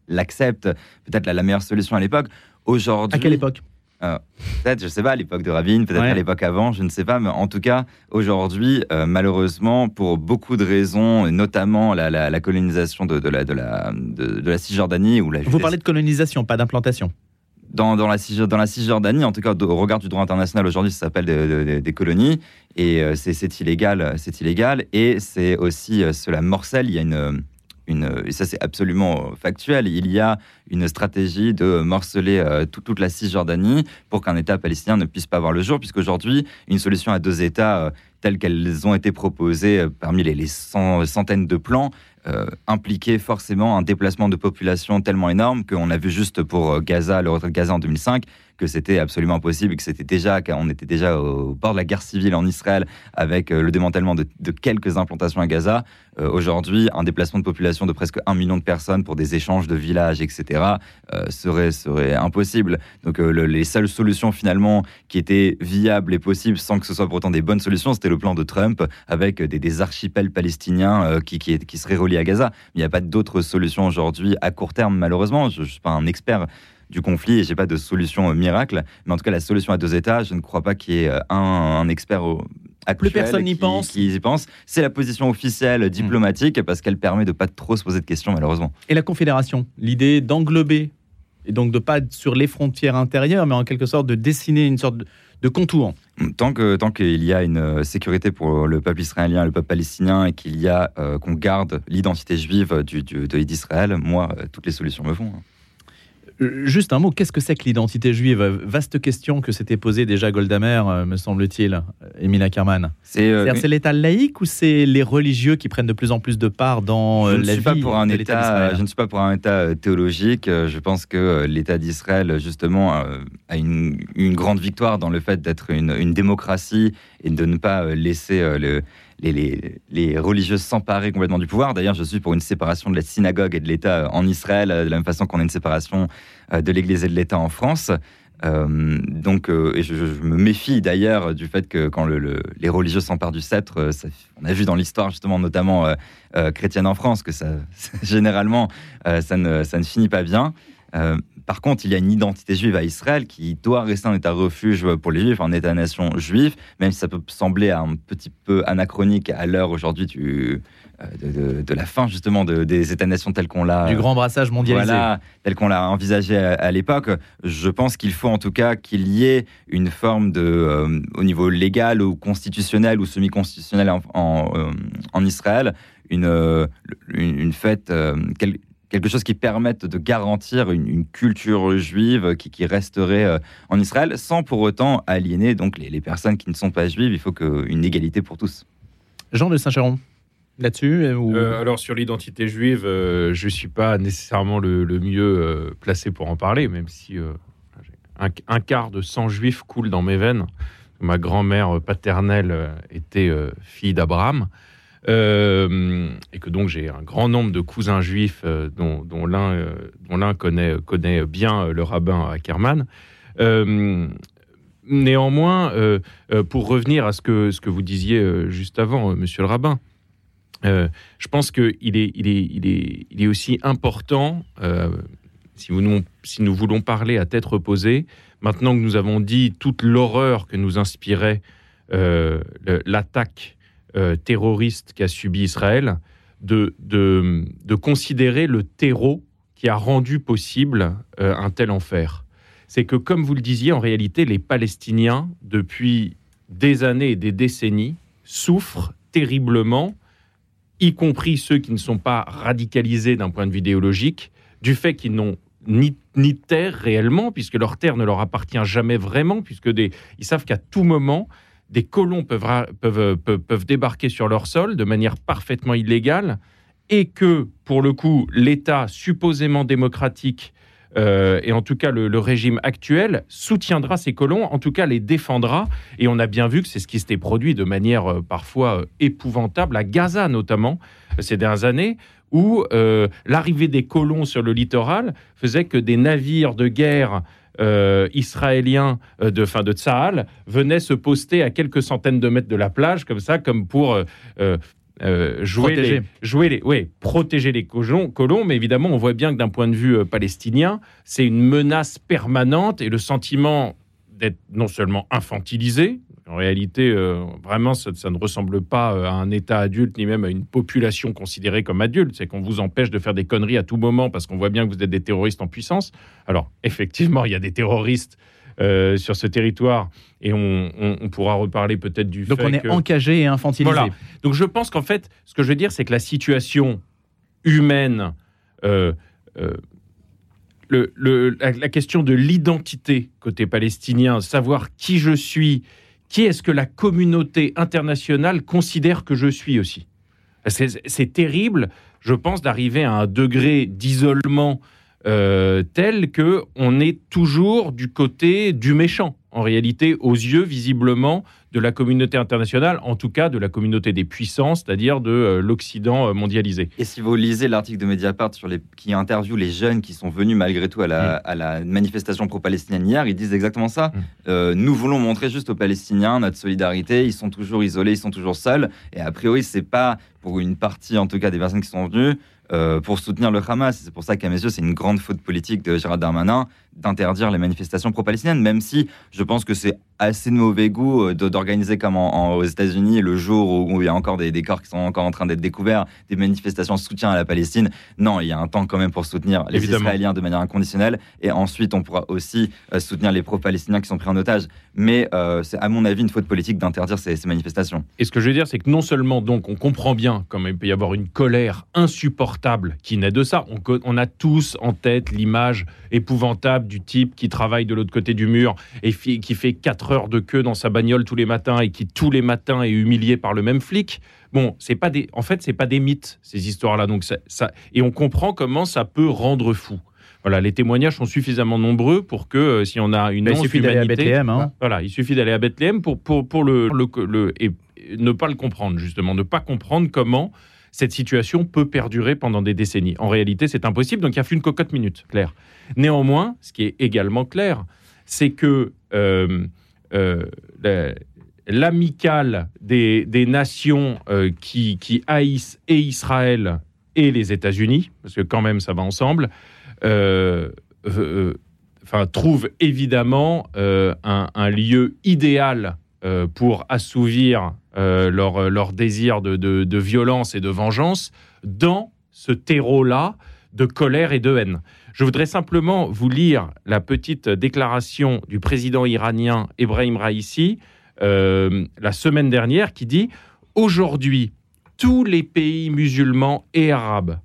l'acceptent, peut-être la meilleure solution à l'époque. Aujourd'hui. À quelle époque peut-être, je sais pas, à l'époque de Rabin, peut-être à l'époque avant, je ne sais pas, mais en tout cas, aujourd'hui, malheureusement, pour beaucoup de raisons, notamment la, colonisation de, la, de, la, de, la Cisjordanie. Ou la Vous parlez de colonisation, pas d'implantation dans, dans, la, dans la Cisjordanie, en tout cas au regard du droit international aujourd'hui, ça s'appelle des, colonies et euh, c'est illégal, c'est illégal et c'est aussi euh, cela morcelle. Il y a une, une et ça c'est absolument factuel. Il y a une stratégie de morceler euh, toute la Cisjordanie pour qu'un État palestinien ne puisse pas voir le jour, puisqu'aujourd'hui une solution à deux États telles qu'elles ont été proposées parmi les, centaines de plans euh, impliquait forcément un déplacement de population tellement énorme qu'on a vu juste pour euh, Gaza, le retrait de Gaza en 2005, que c'était absolument impossible, que c'était déjà, qu'on était déjà au bord de la guerre civile en Israël avec euh, le démantèlement de, quelques implantations à Gaza. Aujourd'hui, un déplacement de population de presque un million de personnes pour des échanges de villages, etc., serait, serait impossible. Donc les seules solutions finalement qui étaient viables et possibles sans que ce soit pour autant des bonnes solutions, c'était le plan de Trump avec des, des archipels palestiniens qui, qui, qui seraient reliés à Gaza. Il n'y a pas d'autres solutions aujourd'hui à court terme, malheureusement. Je ne suis pas un expert du conflit et j'ai pas de solution euh, miracle. Mais en tout cas, la solution à deux États, je ne crois pas qu'il y ait euh, un, expert actuel Plus personne n'y pense. Qui y pense. C'est la position officielle diplomatique parce qu'elle permet de pas trop se poser de questions, malheureusement. Et la Confédération, l'idée d'englober et donc de pas être sur les frontières intérieures, mais en quelque sorte de dessiner une sorte de, de contour. Tant que tant qu'il y a une euh, sécurité pour le peuple israélien, le peuple palestinien, et qu'il y a euh, qu'on garde l'identité juive du, d'Israël, moi, toutes les solutions me font. Hein. Juste un mot, qu'est-ce que c'est que l'identité juive? Vaste question que s'était posée déjà Goldamer, euh, me semble-t-il, Émile Ackerman. Euh, c'est l'État laïque ou c'est les religieux qui prennent de plus en plus de part dans euh, la vie pas pour un état, Je ne suis pas pour un État théologique. Je pense que l'État d'Israël, justement, a une, grande victoire dans le fait d'être une, une, démocratie et de ne pas laisser le les, les, religieuses s'emparer complètement du pouvoir. D'ailleurs, je suis pour une séparation de la synagogue et de l'État en Israël, de la même façon qu'on a une séparation euh, de l'Église et de l'État en France. Euh, donc, euh, et je, me méfie d'ailleurs du fait que quand les religieux s'emparent du sceptre, on a vu dans l'histoire justement, notamment chrétienne en France, que ça, généralement, ça, ne, ça ne finit pas bien. Par contre, il y a une identité juive à Israël qui doit rester un état refuge pour les juifs, un état-nation juif, même si ça peut sembler un petit peu anachronique à l'heure aujourd'hui du, euh, de, la fin justement des États-nations tels qu'on l'a... Du grand brassage mondialisé. Voilà, tel qu'on l'a envisagé à, l'époque. Je pense qu'il faut en tout cas qu'il y ait une forme de, euh, au niveau légal ou constitutionnel ou semi-constitutionnel en, en, Israël, une, une, fête, quelque chose qui permette de garantir une, culture juive qui, resterait euh, en Israël, sans pour autant aliéner donc les, personnes qui ne sont pas juives. Il faut une égalité pour tous. Jean de Saint-Chéron là-dessus euh, Alors sur l'identité juive, euh, je ne suis pas nécessairement le, mieux placé pour en parler, même si un, quart de sang juif coule dans mes veines. Ma grand-mère paternelle était fille d'Abraham. Euh, et que donc j'ai un grand nombre de cousins juifs euh, dont, dont l'un euh, connaît bien le rabbin Ackerman. néanmoins, pour revenir à ce que, ce que vous disiez juste avant, monsieur le rabbin, je pense qu'il est, aussi important, nous, si nous voulons parler à tête reposée, maintenant que nous avons dit toute l'horreur que nous inspirait l'attaque euh, terroriste qu'a subi Israël, de, de, considérer le terreau qui a rendu possible euh, un tel enfer. C'est que, comme vous le disiez, en réalité, les Palestiniens, depuis des années et des décennies, souffrent terriblement, y compris ceux qui ne sont pas radicalisés d'un point de vue idéologique, du fait qu'ils n'ont ni, ni, terre réellement, puisque leur terre ne leur appartient jamais vraiment, puisque ils savent qu'à tout moment, des colons peuvent, peuvent, peuvent, débarquer sur leur sol de manière parfaitement illégale et que, pour le coup, l'État supposément démocratique, euh, et en tout cas le, régime actuel, soutiendra ces colons, en tout cas les défendra. Et on a bien vu que c'est ce qui s'était produit de manière euh, parfois euh, épouvantable, à Gaza notamment, ces dernières années, où l'arrivée des colons sur le littoral faisait que des navires de guerre israéliens de fin de Tsahal venaient se poster à quelques centaines de mètres de la plage, comme ça, comme pour jouer protéger. les, jouer les, protéger les colons, colons. Mais évidemment, on voit bien que d'un point de vue palestinien, c'est une menace permanente et le sentiment d'être non seulement infantilisé, en réalité, euh, vraiment, ça, ça ne ressemble pas euh, à un État adulte, ni même à une population considérée comme adulte. C'est qu'on vous empêche de faire des conneries à tout moment parce qu'on voit bien que vous êtes des terroristes en puissance. Alors, effectivement, il y a des terroristes euh, sur ce territoire et on, on- on pourra reparler peut-être du Donc fait on est que... encagé et infantilisé. Voilà. Donc je pense qu'en fait, ce que je veux dire, c'est que la situation humaine, euh, euh, le, le- la, la question de l'identité côté palestinien, savoir qui je suis, qui est-ce que la communauté internationale considère que je suis aussi. C'est c'est terrible, je pense, d'arriver à un degré d'isolement euh, tel que on est toujours du côté du méchant. En réalité, aux yeux visiblement de la communauté internationale, en tout cas de la communauté des puissances, c'est-à-dire de euh, l'Occident euh, mondialisé. Et si vous lisez l'article de Mediapart sur les, qui interviewe les jeunes qui sont venus malgré tout à la, à la manifestation pro-palestinienne hier, ils disent exactement ça. Mm. Euh, nous voulons montrer juste aux Palestiniens notre solidarité. Ils sont toujours isolés, ils sont toujours seuls. Et a priori, c'est pas pour une partie, en tout cas, des personnes qui sont venues euh, pour soutenir le Hamas. C'est pour ça qu'à mes yeux, c'est une grande faute politique de Gérard Darmanin d'interdire les manifestations pro-palestiniennes, même si je pense que c'est assez de mauvais goût euh, d'organiser comme en- en- aux États-Unis le jour où, où il y a encore des, des corps qui sont encore en train d'être découverts, des manifestations de soutien à la Palestine. Non, il y a un temps quand même pour soutenir les Évidemment. Israéliens de manière inconditionnelle, et ensuite on pourra aussi euh, soutenir les pro-palestiniens qui sont pris en otage. Mais euh, c'est à mon avis une faute politique d'interdire ces, ces manifestations. Et ce que je veux dire, c'est que non seulement donc on comprend bien comme il peut y avoir une colère insupportable qui naît de ça. On, on a tous en tête l'image épouvantable du type qui travaille de l'autre côté du mur et qui fait 4 heures de queue dans sa bagnole tous les matins et qui tous les matins est humilié par le même flic. Bon, c'est pas des, en fait, c'est pas des mythes ces histoires-là. Donc ça, ça- et on comprend comment ça peut rendre fou. Voilà, les témoignages sont suffisamment nombreux pour que euh, si on a une Mais il suffit d'aller à Bethléem. hein. voilà, il suffit d'aller à Bethléem pour, pour, pour le, le, le- et ne pas le comprendre, justement, ne pas comprendre comment cette situation peut perdurer pendant des décennies. En réalité, c'est impossible, donc il n'y a plus une cocotte minute, clair. Néanmoins, ce qui est également clair, c'est que euh, l'amicale des, nations euh, qui, haïssent et Israël et les États-Unis, parce que quand même ça va ensemble, euh, euh, trouve évidemment euh, un, lieu idéal euh, pour assouvir euh, leur, désir de, de- de violence et de vengeance dans ce terreau-là de colère et de haine. Je voudrais simplement vous lire la petite déclaration du président iranien Ebrahim Raisi euh, la semaine dernière qui dit Aujourd'hui, tous les pays musulmans et arabes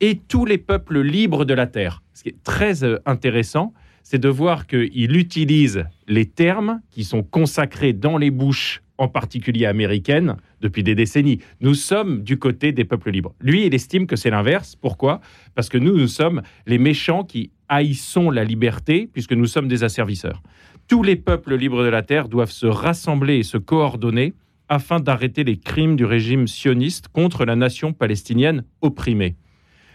et tous les peuples libres de la terre. Ce qui est très euh, intéressant, c'est de voir qu'il utilise les termes qui sont consacrés dans les bouches, en particulier américaines, depuis des décennies. Nous sommes du côté des peuples libres. Lui, il estime que c'est l'inverse. Pourquoi? Parce que nous, nous sommes les méchants qui haïssons la liberté, puisque nous sommes des asservisseurs. Tous les peuples libres de la terre doivent se rassembler et se coordonner afin d'arrêter les crimes du régime sioniste contre la nation palestinienne opprimée.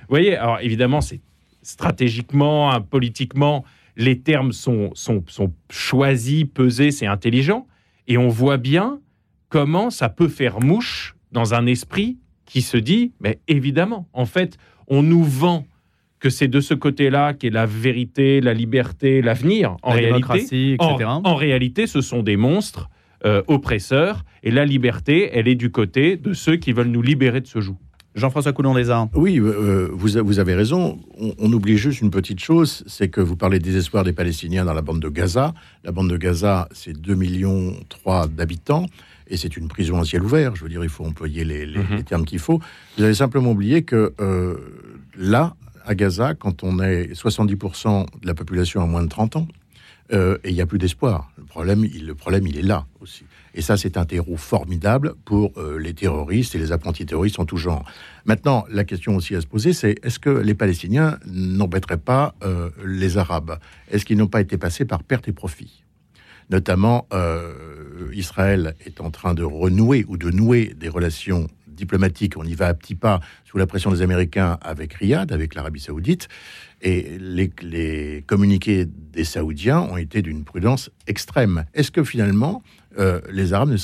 Vous voyez, alors évidemment, c'est stratégiquement, hein, politiquement, les termes sont, sont choisis, pesés, c'est intelligent. Et on voit bien comment ça peut faire mouche dans un esprit qui se dit, mais évidemment, en fait, on nous vend que c'est de ce côté-là qu'est la vérité, la liberté, l'avenir. En la réalité, en, etc. en réalité, ce sont des monstres euh, oppresseurs. Et la liberté, elle est du côté de ceux qui veulent nous libérer de ce joug. Jean-François Coulon des Arts. Oui, euh, vous, a- vous avez raison. On, on oublie juste une petite chose, c'est que vous parlez des désespoir des Palestiniens dans la bande de Gaza. La bande de Gaza, c'est 2 millions 3 d'habitants et c'est une prison à ciel ouvert. Je veux dire, il faut employer les, les- Mhm. les termes qu'il faut. Vous avez simplement oublié que euh, là, à Gaza, quand on est 70% de la population à moins de 30 ans, euh, et il n'y a plus d'espoir. Le problème, il, le problème, il est là aussi. Et ça, c'est un terreau formidable pour euh, les terroristes et les apprentis terroristes en tout genre. Maintenant, la question aussi à se poser, c'est est-ce que les Palestiniens n'embêteraient pas euh, les Arabes? Est-ce qu'ils n'ont pas été passés par perte et profit? Notamment, Israël est en train de renouer ou de nouer des relations diplomatique. On y va à petits pas sous la pression des Américains avec Riyad, avec l'Arabie Saoudite. Et les, communiqués des Saoudiens ont été d'une prudence extrême. Est-ce que finalement, euh, les Arabes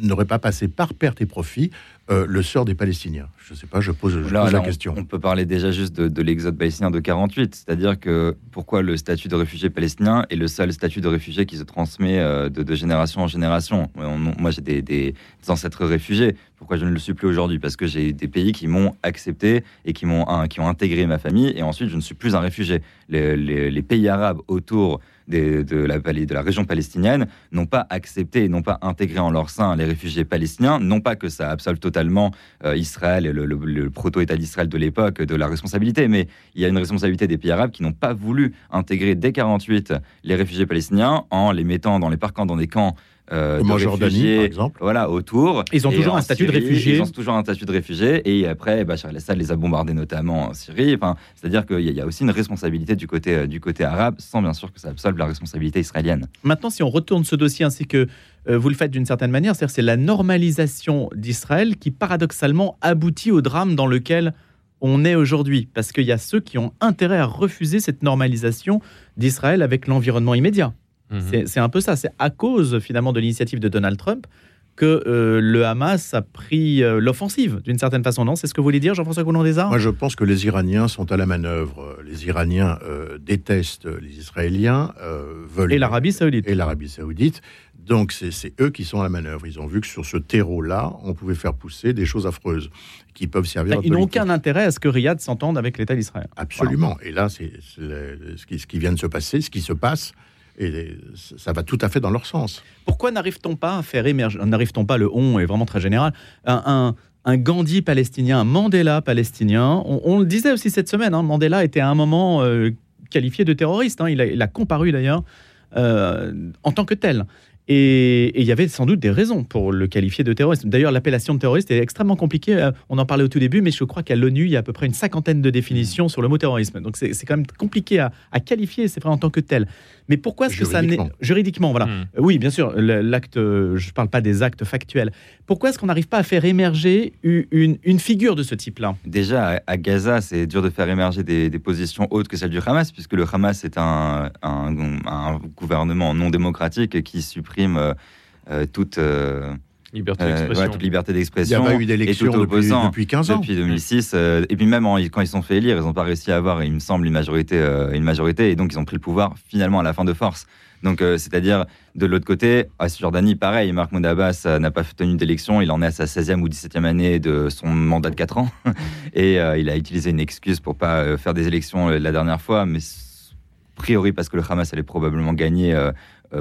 n'auraient pas passé par perte et profit euh, le sort des Palestiniens Je ne sais pas, je pose, la question. On, peut parler déjà juste de, l'exode palestinien de 48, c'est-à-dire que pourquoi le statut de réfugié palestinien est le seul statut de réfugié qui se transmet euh, de, génération en génération? Moi, j'ai des, ancêtres réfugiés. Pourquoi je ne le suis plus aujourd'hui? Parce que j'ai des pays qui m'ont accepté et qui m'ont qui ont intégré ma famille, et ensuite je ne suis plus un réfugié. les pays arabes autour de, la, de la région palestinienne n'ont pas accepté, n'ont pas intégré en leur sein les réfugiés palestiniens, non pas que ça absolve totalement euh, Israël et le, proto-État d'Israël de l'époque de la responsabilité, mais il y a une responsabilité des pays arabes qui n'ont pas voulu intégrer dès 48 les réfugiés palestiniens en les mettant dans les parcs, dans des camps euh, Comme en Jordanie, par exemple. Voilà, autour. Ils ont toujours un statut de réfugié. Ils ont toujours un statut de réfugié. Et après, Bachar el-Assad les a bombardés, notamment en Syrie. Enfin, C'est-à-dire qu'il y, a aussi une responsabilité du côté, euh, du côté arabe, sans bien sûr que ça absolve la responsabilité israélienne. Maintenant, si on retourne ce dossier ainsi que euh, vous le faites d'une certaine manière, c'est-à-dire c'est la normalisation d'Israël qui, paradoxalement, aboutit au drame dans lequel on est aujourd'hui. Parce qu'il y a ceux qui ont intérêt à refuser cette normalisation d'Israël avec l'environnement immédiat. Mhm. C'est un peu ça. C'est à cause finalement de l'initiative de Donald Trump que euh, le Hamas a pris euh, l'offensive d'une certaine façon, non C'est ce que vous voulez dire, Jean-François Coulon-Desarts Moi, je pense que les Iraniens sont à la manœuvre. Les Iraniens euh, détestent les Israéliens, veulent... Et l'Arabie saoudite. Et l'Arabie saoudite. Donc, c'est eux qui sont à la manœuvre. Ils ont vu que sur ce terreau-là, on pouvait faire pousser des choses affreuses qui peuvent servir à Ils n'ont aucun intérêt à ce que Riyad s'entende avec l'État d'Israël. Absolument. Et là, c'est ce, qui, ce qui vient de se passer, ce qui se passe et ça va tout à fait dans leur sens. Pourquoi n'arrive-t-on pas à faire émerger, n'arrive-t-on pas, le on est vraiment très général, un, Gandhi palestinien, un Mandela palestinien? On, le disait aussi cette semaine, hein, Mandela était à un moment euh, qualifié de terroriste, hein. il, a, comparu d'ailleurs euh, en tant que tel. Et, il y avait sans doute des raisons pour le qualifier de terroriste. D'ailleurs, l'appellation de terroriste est extrêmement compliquée. Euh, on en parlait au tout début, mais je crois qu'à l'ONU, il y a à peu près une cinquantaine de définitions sur le mot terrorisme. Donc c'est quand même compliqué à, à qualifier, c'est vrai, en tant que tel. Mais pourquoi est-ce que ça n'est juridiquement voilà hmm. Oui, bien sûr, l'acte. Je ne parle pas des actes factuels. Pourquoi est-ce qu'on n'arrive pas à faire émerger une, une figure de ce type-là? Déjà, à Gaza, c'est dur de faire émerger des, positions hautes que celles du Hamas, puisque le Hamas est un, un, gouvernement non démocratique qui supprime euh, euh, toute. Euh, Liberté d'expression. toute liberté d'expression. Il n'y a pas eu d'élection depuis, depuis 15 ans. Depuis 2006. et puis même quand ils sont fait élire, ils n'ont pas réussi à avoir, il me semble, une majorité, une majorité. Et donc, ils ont pris le pouvoir finalement à la fin de force. Donc, c'est-à-dire, de l'autre côté, à Cisjordanie, pareil, Marc Abbas n'a pas tenu d'élection. Il en est à sa 16e ou 17e année de son mandat de 4 ans. et il a utilisé une excuse pour pas faire des élections la dernière fois. Mais a priori, parce que le Hamas allait probablement gagner euh,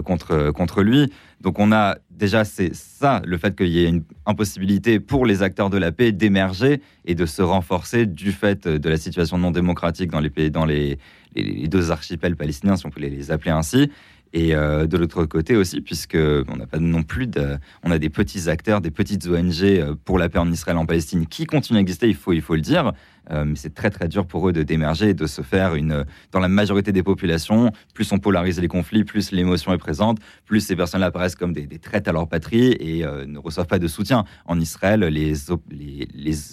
contre, contre lui. Donc on a déjà, c'est ça, le fait qu'il y ait une impossibilité pour les acteurs de la paix d'émerger et de se renforcer du fait de la situation non démocratique dans les, pays, dans les, les, deux archipels palestiniens, si on peut les appeler ainsi. Et euh, de l'autre côté aussi, puisque on n'a pas non plus de, on a des petits acteurs, des petites ONG euh, pour la paix en Israël, en Palestine, qui continuent à exister. Il faut, il faut le dire. Euh, mais c'est très très dur pour eux de d'émerger, de se faire une. Dans la majorité des populations, plus on polarise les conflits, plus l'émotion est présente, plus ces personnes-là apparaissent comme des, des, traites à leur patrie et ne reçoivent pas de soutien. En Israël, les,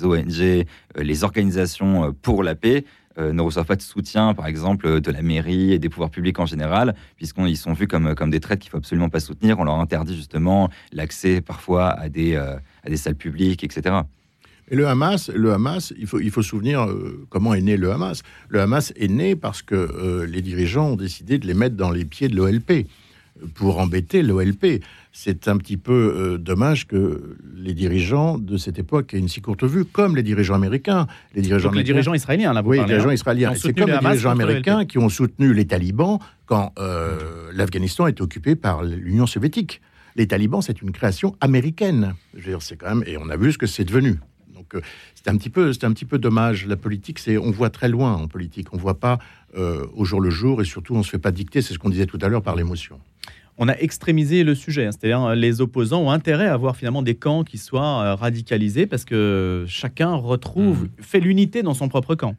ONG, les organisations pour la paix ne reçoivent pas de soutien, par exemple, de la mairie et des pouvoirs publics en général, puisqu'ils sont vus comme, comme des traites qu'il faut absolument pas soutenir. On leur interdit justement l'accès parfois à des, euh, à des salles publiques, etc. Et le Hamas, le Hamas, il faut, il faut souvenir euh, comment est né le Hamas. Le Hamas est né parce que les dirigeants ont décidé de les mettre dans les pieds de l'OLP pour embêter l'OLP. C'est un petit peu euh, dommage que les dirigeants de cette époque aient une si courte vue, comme les dirigeants américains. Les dirigeants, les dirigeants israéliens, là, Oui, les dirigeants hein. israéliens. C'est comme les dirigeants américains qui ont soutenu les talibans quand euh, l'Afghanistan était occupé par l'Union soviétique. Les talibans, c'est une création américaine. Je veux dire, c'est quand même, et on a vu ce que c'est devenu. Donc, euh, c'est un petit peu, c'est un petit peu dommage. La politique, c'est, on voit très loin en politique. On voit pas au jour le jour, et surtout, on se fait pas dicter. C'est ce qu'on disait tout à l'heure par l'émotion on a extrémisé le sujet. Hein. C'est-à-dire, euh, les opposants ont intérêt à avoir finalement des camps qui soient euh, radicalisés parce que chacun retrouve, mmh. fait l'unité dans son propre camp.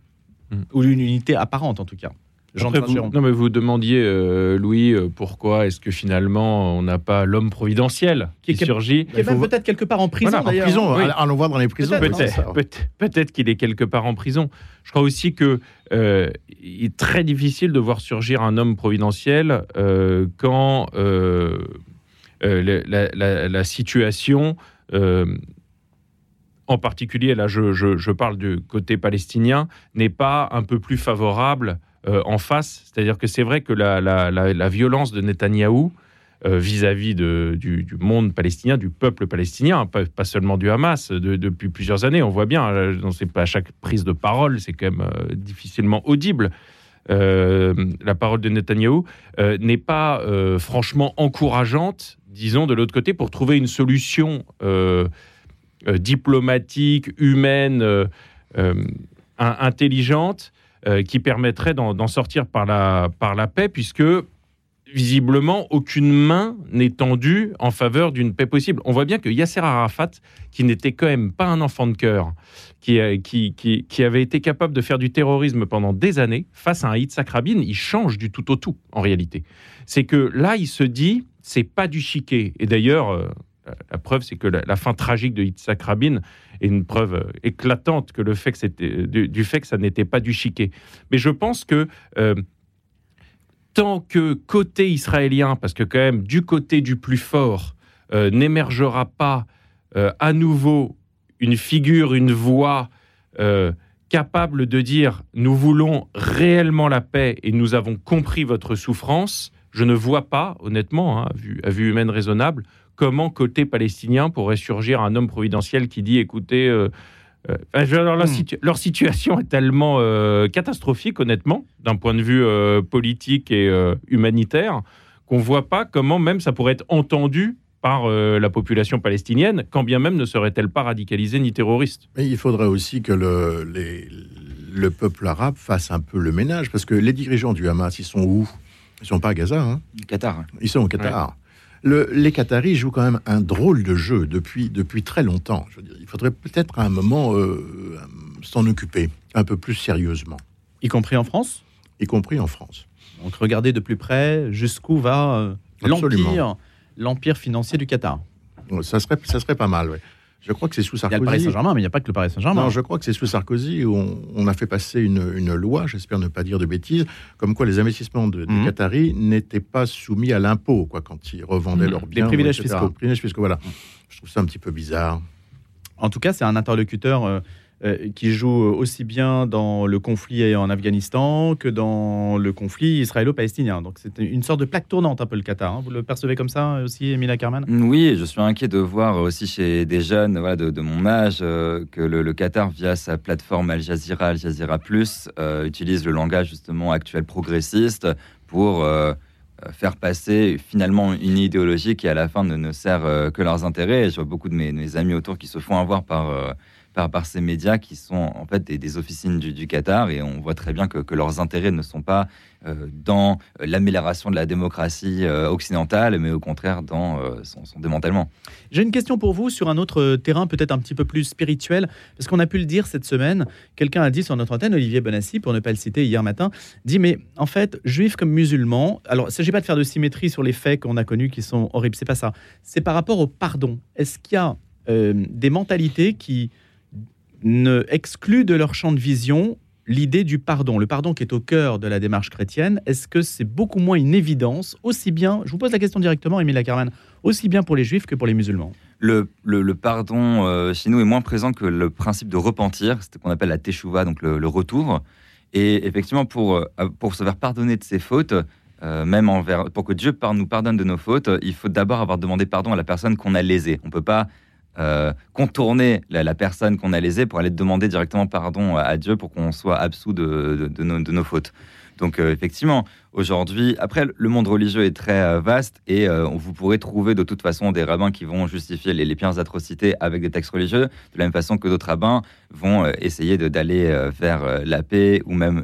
Mmh. Ou une unité apparente en tout cas. Jean Après, de vous, non, mais vous demandiez, euh, Louis, euh, pourquoi est-ce que finalement on n'a pas l'homme providentiel Qui surgit Qui est même peut-être quelque part en prison Voilà, en prison, Oui. allons- voir dans les prisons. Peut-être, peut-être- peut-être qu'il est quelque part en prison. Je crois aussi que euh, il est très difficile de voir surgir un homme providentiel euh, quand euh, euh, la, la- la situation, euh, en particulier là, je, je- je parle du côté palestinien, n'est pas un peu plus favorable euh, en face. C'est-à-dire que c'est vrai que la, violence de Netanyahou euh, vis-à-vis du, monde palestinien, du peuple palestinien, pas, seulement du Hamas, de- depuis plusieurs années. On voit bien, euh, à chaque prise de parole, c'est quand même difficilement audible. La parole de Netanyahou n'est pas franchement encourageante, disons, de l'autre côté, pour trouver une solution diplomatique, humaine, in- intelligente, euh, qui permettrait d'en sortir par la, par la paix, puisque visiblement, aucune main n'est tendue en faveur d'une paix possible. On voit bien que Yasser Arafat, qui n'était quand même pas un enfant de cœur, qui, euh, qui, qui, qui avait été capable de faire du terrorisme pendant des années, face à un Yitzhak Rabin, il change du tout au tout, en réalité. C'est que là, il se dit, c'est pas du chiquet. Et d'ailleurs, euh, la preuve, c'est que la, la fin tragique de Yitzhak Rabin est une preuve euh, éclatante que le fait que c'était, du, du fait que ça n'était pas du chiquet. Mais je pense que euh, tant que côté israélien, parce que quand même du côté du plus fort, euh, n'émergera pas euh, à nouveau une figure, une voix euh, capable de dire nous voulons réellement la paix et nous avons compris votre souffrance, je ne vois pas, honnêtement, hein, à vue humaine raisonnable, comment côté palestinien pourrait surgir un homme providentiel qui dit écoutez, euh, euh, leur, Hmm. situ- leur situation est tellement euh, catastrophique, honnêtement, d'un point de vue euh, politique et euh, humanitaire, qu'on ne voit pas comment même ça pourrait être entendu par euh, la population palestinienne, quand bien même ne serait-elle pas radicalisée ni terroriste. Mais il faudrait aussi que le, les- le peuple arabe fasse un peu le ménage, parce que les dirigeants du Hamas, ils sont où? Ils sont pas à Gaza, hein? Qatar. ils sont au Qatar. Le- les Qataris jouent quand même un drôle de jeu depuis, depuis très longtemps. Je veux dire, il faudrait peut-être à un moment euh, s'en occuper un peu plus sérieusement, Y compris en France? y compris en France. Donc regardez de plus près jusqu'où va euh, l'empire, l'empire financier du Qatar. Ça serait, ça serait pas mal, ouais. Je crois que c'est sous Il y a le Paris Sarkozy. Saint-Germain, mais il n'y a pas que le Paris Saint-Germain. Non, je crois que c'est sous Sarkozy où on, on a fait passer une, une loi, j'espère ne pas dire de bêtises, comme quoi les investissements de, des Mhm. Qataris n'étaient pas soumis à l'impôt, quoi, quand ils revendaient Mhm. leurs Des biens. privilèges etc. fiscaux. Privilèges fiscaux, voilà. Je trouve ça un petit peu bizarre. En tout cas, c'est un interlocuteur euh, euh, qui joue aussi bien dans le conflit en Afghanistan que dans le conflit israélo-palestinien. Donc c'est une sorte de plaque tournante un peu le Qatar. hein. Vous le percevez comme ça aussi, Emilia Carman Oui, je suis inquiet de voir aussi chez des jeunes de, mon âge euh, que le, Qatar, via sa plateforme Al Jazeera, Al Jazeera Plus, euh, utilise le langage justement actuel progressiste pour euh, euh, faire passer finalement une idéologie qui à la fin ne, sert euh, que leurs intérêts. Et je vois beaucoup de mes, amis autour qui se font avoir par, euh, par, ces médias qui sont en fait des, officines du, Qatar et on voit très bien que, leurs intérêts ne sont pas euh, dans l'amélioration de la démocratie euh, occidentale, mais au contraire dans euh, son, son démantèlement. J'ai une question pour vous sur un autre terrain peut-être un petit peu plus spirituel, parce qu'on a pu le dire cette semaine. Quelqu'un a dit sur notre antenne, Olivier Bonassi, pour ne pas le citer hier matin, dit mais en fait, juifs comme musulmans, alors il ne s'agit pas de faire de symétrie sur les faits qu'on a connus qui sont horribles, c'est pas ça. C'est par rapport au pardon. Est-ce qu'il y a des mentalités qui ne excluent de leur champ de vision l'idée du pardon, le pardon qui est au cœur de la démarche chrétienne, est-ce que c'est beaucoup moins une évidence, aussi bien, je vous pose la question directement, Émile Carman, aussi bien pour les juifs que pour les musulmans? Le, pardon euh, chez nous est moins présent que le principe de repentir, c'est ce qu'on appelle la teshuva, donc le, retour. Et effectivement, pour, euh, pour se faire pardonner de ses fautes, euh, même envers, pour que Dieu nous pardonne de nos fautes, il faut d'abord avoir demandé pardon à la personne qu'on a lésée. On ne peut pas euh, contourner la, personne qu'on a lésée pour aller demander directement pardon à, Dieu pour qu'on soit absous de, nos, de nos fautes. Donc euh, effectivement, aujourd'hui, après, le monde religieux est très euh, vaste et vous pourrez trouver de toute façon des rabbins qui vont justifier les, les pires atrocités avec des textes religieux, de la même façon que d'autres rabbins vont essayer d'aller euh, la paix ou même,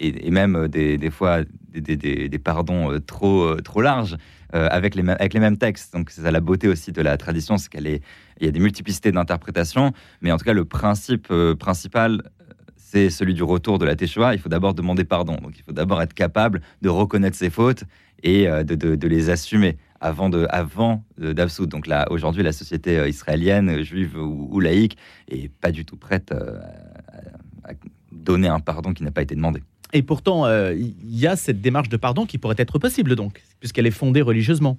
et, même des, des fois des, des- des- pardons trop, trop larges euh, avec, les mêmes, textes. Donc c'est ça la beauté aussi de la tradition, c'est qu'elle est, il y a des multiplicités d'interprétations, mais en tout cas le principe euh, principal, c'est celui du retour de la Teshuvah, il faut d'abord demander pardon. Donc il faut d'abord être capable de reconnaître ses fautes et euh, de, les assumer avant de d'absoudre. Donc là, aujourd'hui, la société euh, israélienne, juive ou, laïque, est pas du tout prête euh, à, donner un pardon qui n'a pas été demandé. Et pourtant, il y a cette démarche de pardon qui pourrait être possible, donc, puisqu'elle est fondée religieusement.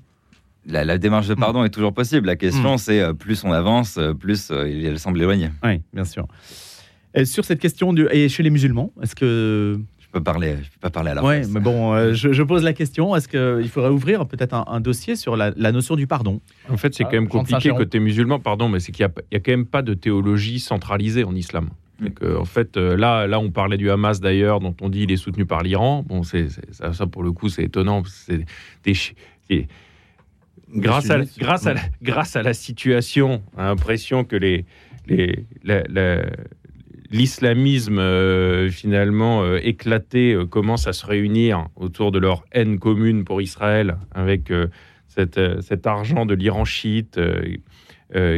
La, démarche de hmm. pardon est toujours possible. La question, hmm. c'est plus on avance, plus elle semble éloignée. Oui, bien sûr. sur cette question du, et chez les musulmans, est-ce que peux parler, je peux pas parler à la Oui, mais bon, euh, je, pose la question est-ce qu'il faudrait ouvrir peut-être un, dossier sur la, notion du pardon? En fait, c'est ah, quand même compliqué côté musulman, pardon, mais c'est qu'il n'y a, quand même pas de théologie centralisée en islam. Mm. en fait, euh, là, là, on parlait du Hamas d'ailleurs, dont on dit il est soutenu par l'Iran. Bon, c'est, ça, ça, pour le coup, c'est étonnant. C'est grâce, à, grâce, à la, grâce à la situation, a l'impression que les, les, l'islamisme euh, finalement euh, éclaté commence à se réunir autour de leur haine commune pour Israël avec cet argent de l'Iran chiite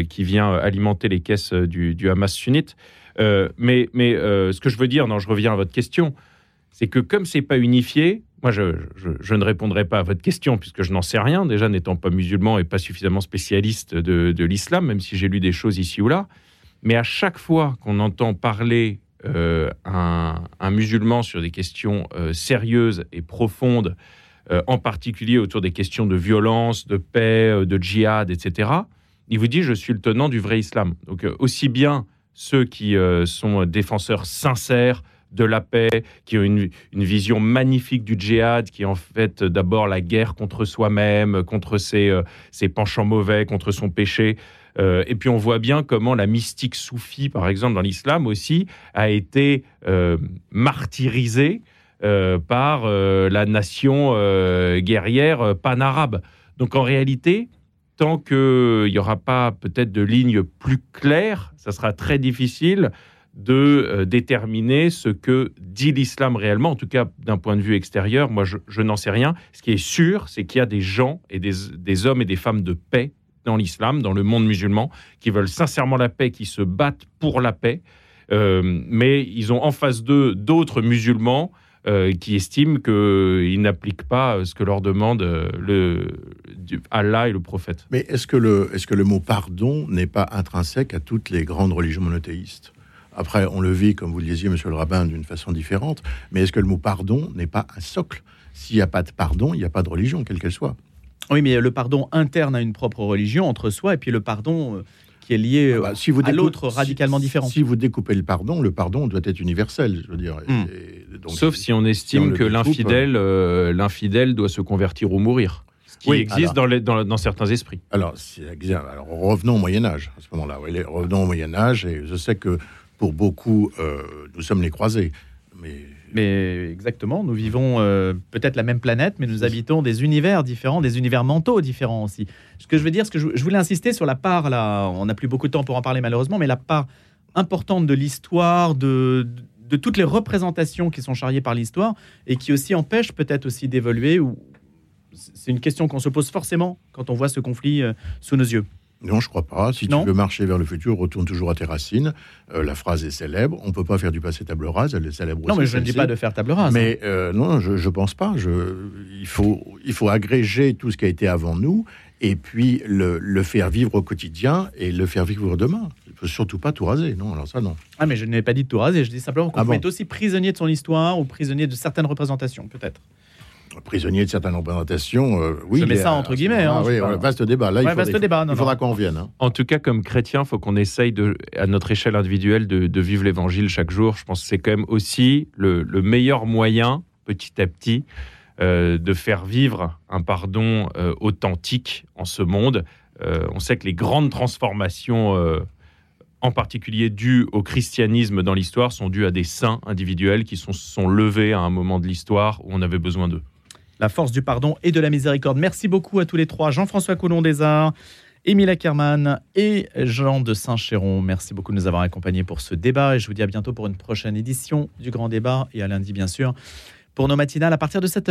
qui vient alimenter les caisses du, Hamas sunnite. Mais mais ce que je veux dire, non, je reviens à votre question, c'est que comme c'est pas unifié, moi je, ne répondrai pas à votre question puisque je n'en sais rien, déjà n'étant pas musulman et pas suffisamment spécialiste de, l'islam, même si j'ai lu des choses ici ou là. Mais à chaque fois qu'on entend parler euh, un, musulman sur des questions euh, sérieuses et profondes, euh, en particulier autour des questions de violence, de paix, de djihad, etc., il vous dit je suis le tenant du vrai islam. Donc aussi bien ceux qui sont défenseurs sincères de la paix, qui ont une, vision magnifique du djihad, qui est en fait d'abord la guerre contre soi-même, contre ses, ses penchants mauvais, contre son péché, euh, et puis on voit bien comment la mystique soufie, par exemple, dans l'islam aussi, a été euh, martyrisée euh, par la nation guerrière pan-arabe. Donc en réalité, tant qu'il n'y aura pas peut-être de ligne plus claire, ça sera très difficile de déterminer ce que dit l'islam réellement, en tout cas d'un point de vue extérieur. Moi, je, n'en sais rien. Ce qui est sûr, c'est qu'il y a des gens et des hommes et des femmes de paix dans l'islam, dans le monde musulman, qui veulent sincèrement la paix, qui se battent pour la paix, euh, mais ils ont en face d'eux d'autres musulmans euh, qui estiment qu'ils n'appliquent pas ce que leur demande euh, le, Allah et le prophète. Mais est-ce que, le, est-ce que le mot pardon n'est pas intrinsèque à toutes les grandes religions monothéistes? Après, on le vit, comme vous le disiez, monsieur le rabbin, d'une façon différente, mais est-ce que le mot pardon n'est pas un socle? S'il n'y a pas de pardon, il n'y a pas de religion, quelle qu'elle soit. Oui, mais le pardon interne à une propre religion entre soi et puis le pardon euh, qui est lié ah bah, si vous à l'autre radicalement différent. Si vous découpez le pardon, le pardon doit être universel, je veux dire. Hmm. Sauf si on estime que l'infidèle, euh, l'infidèle doit se convertir ou mourir. Ce qui existe dans, dans, certains esprits. Alors, alors, revenons au Moyen Âge à ce moment-là. revenons au Moyen Âge et je sais que pour beaucoup, euh, nous sommes les croisés, mais mais exactement, nous vivons euh, peut-être la même planète, mais nous habitons des univers différents, des univers mentaux différents aussi. Ce que je veux dire, ce que je, voulais insister sur la part, là, on n'a plus beaucoup de temps pour en parler malheureusement, mais la part importante de l'histoire, de, toutes les représentations qui sont charriées par l'histoire et qui aussi empêchent peut-être aussi d'évoluer. C'est une question qu'on se pose forcément quand on voit ce conflit euh, sous nos yeux. Non, je crois pas. Si tu veux marcher vers le futur, retourne toujours à tes racines. Euh, la phrase est célèbre. On peut pas faire du passé table rase. Elle est célèbre. Non, mais je ne dis pas de faire table rase. Mais euh, non, je, ne pense pas. Je, il faut, il faut agréger tout ce qui a été avant nous et puis le, faire vivre au quotidien et le faire vivre demain. Il faut surtout pas tout raser. Non, alors ça non. Ah, mais je n'ai pas dit de tout raser. Je dis simplement qu'on ah peut être aussi prisonnier de son histoire ou prisonnier de certaines représentations, peut-être prisonnier de certaines représentations. Euh, oui, je mets ça entre guillemets. Hein, oui, vaste débat. Là, il, vaste débat, il faudra qu'on vienne. Hein. En tout cas, comme chrétien, il faut qu'on essaye, de, à notre échelle individuelle, de, vivre l'évangile chaque jour. Je pense que c'est quand même aussi le, meilleur moyen, petit à petit, euh, de faire vivre un pardon euh, authentique en ce monde. on sait que les grandes transformations en particulier dues au christianisme dans l'histoire, sont dues à des saints individuels qui sont, sont levés à un moment de l'histoire où on avait besoin d'eux la force du pardon et de la miséricorde. Merci beaucoup à tous les trois, Jean-François Coulon des Arts, Émile Ackermann et Jean de Saint-Chéron. Merci beaucoup de nous avoir accompagnés pour ce débat et je vous dis à bientôt pour une prochaine édition du Grand Débat et à lundi bien sûr pour nos matinales à partir de 7h.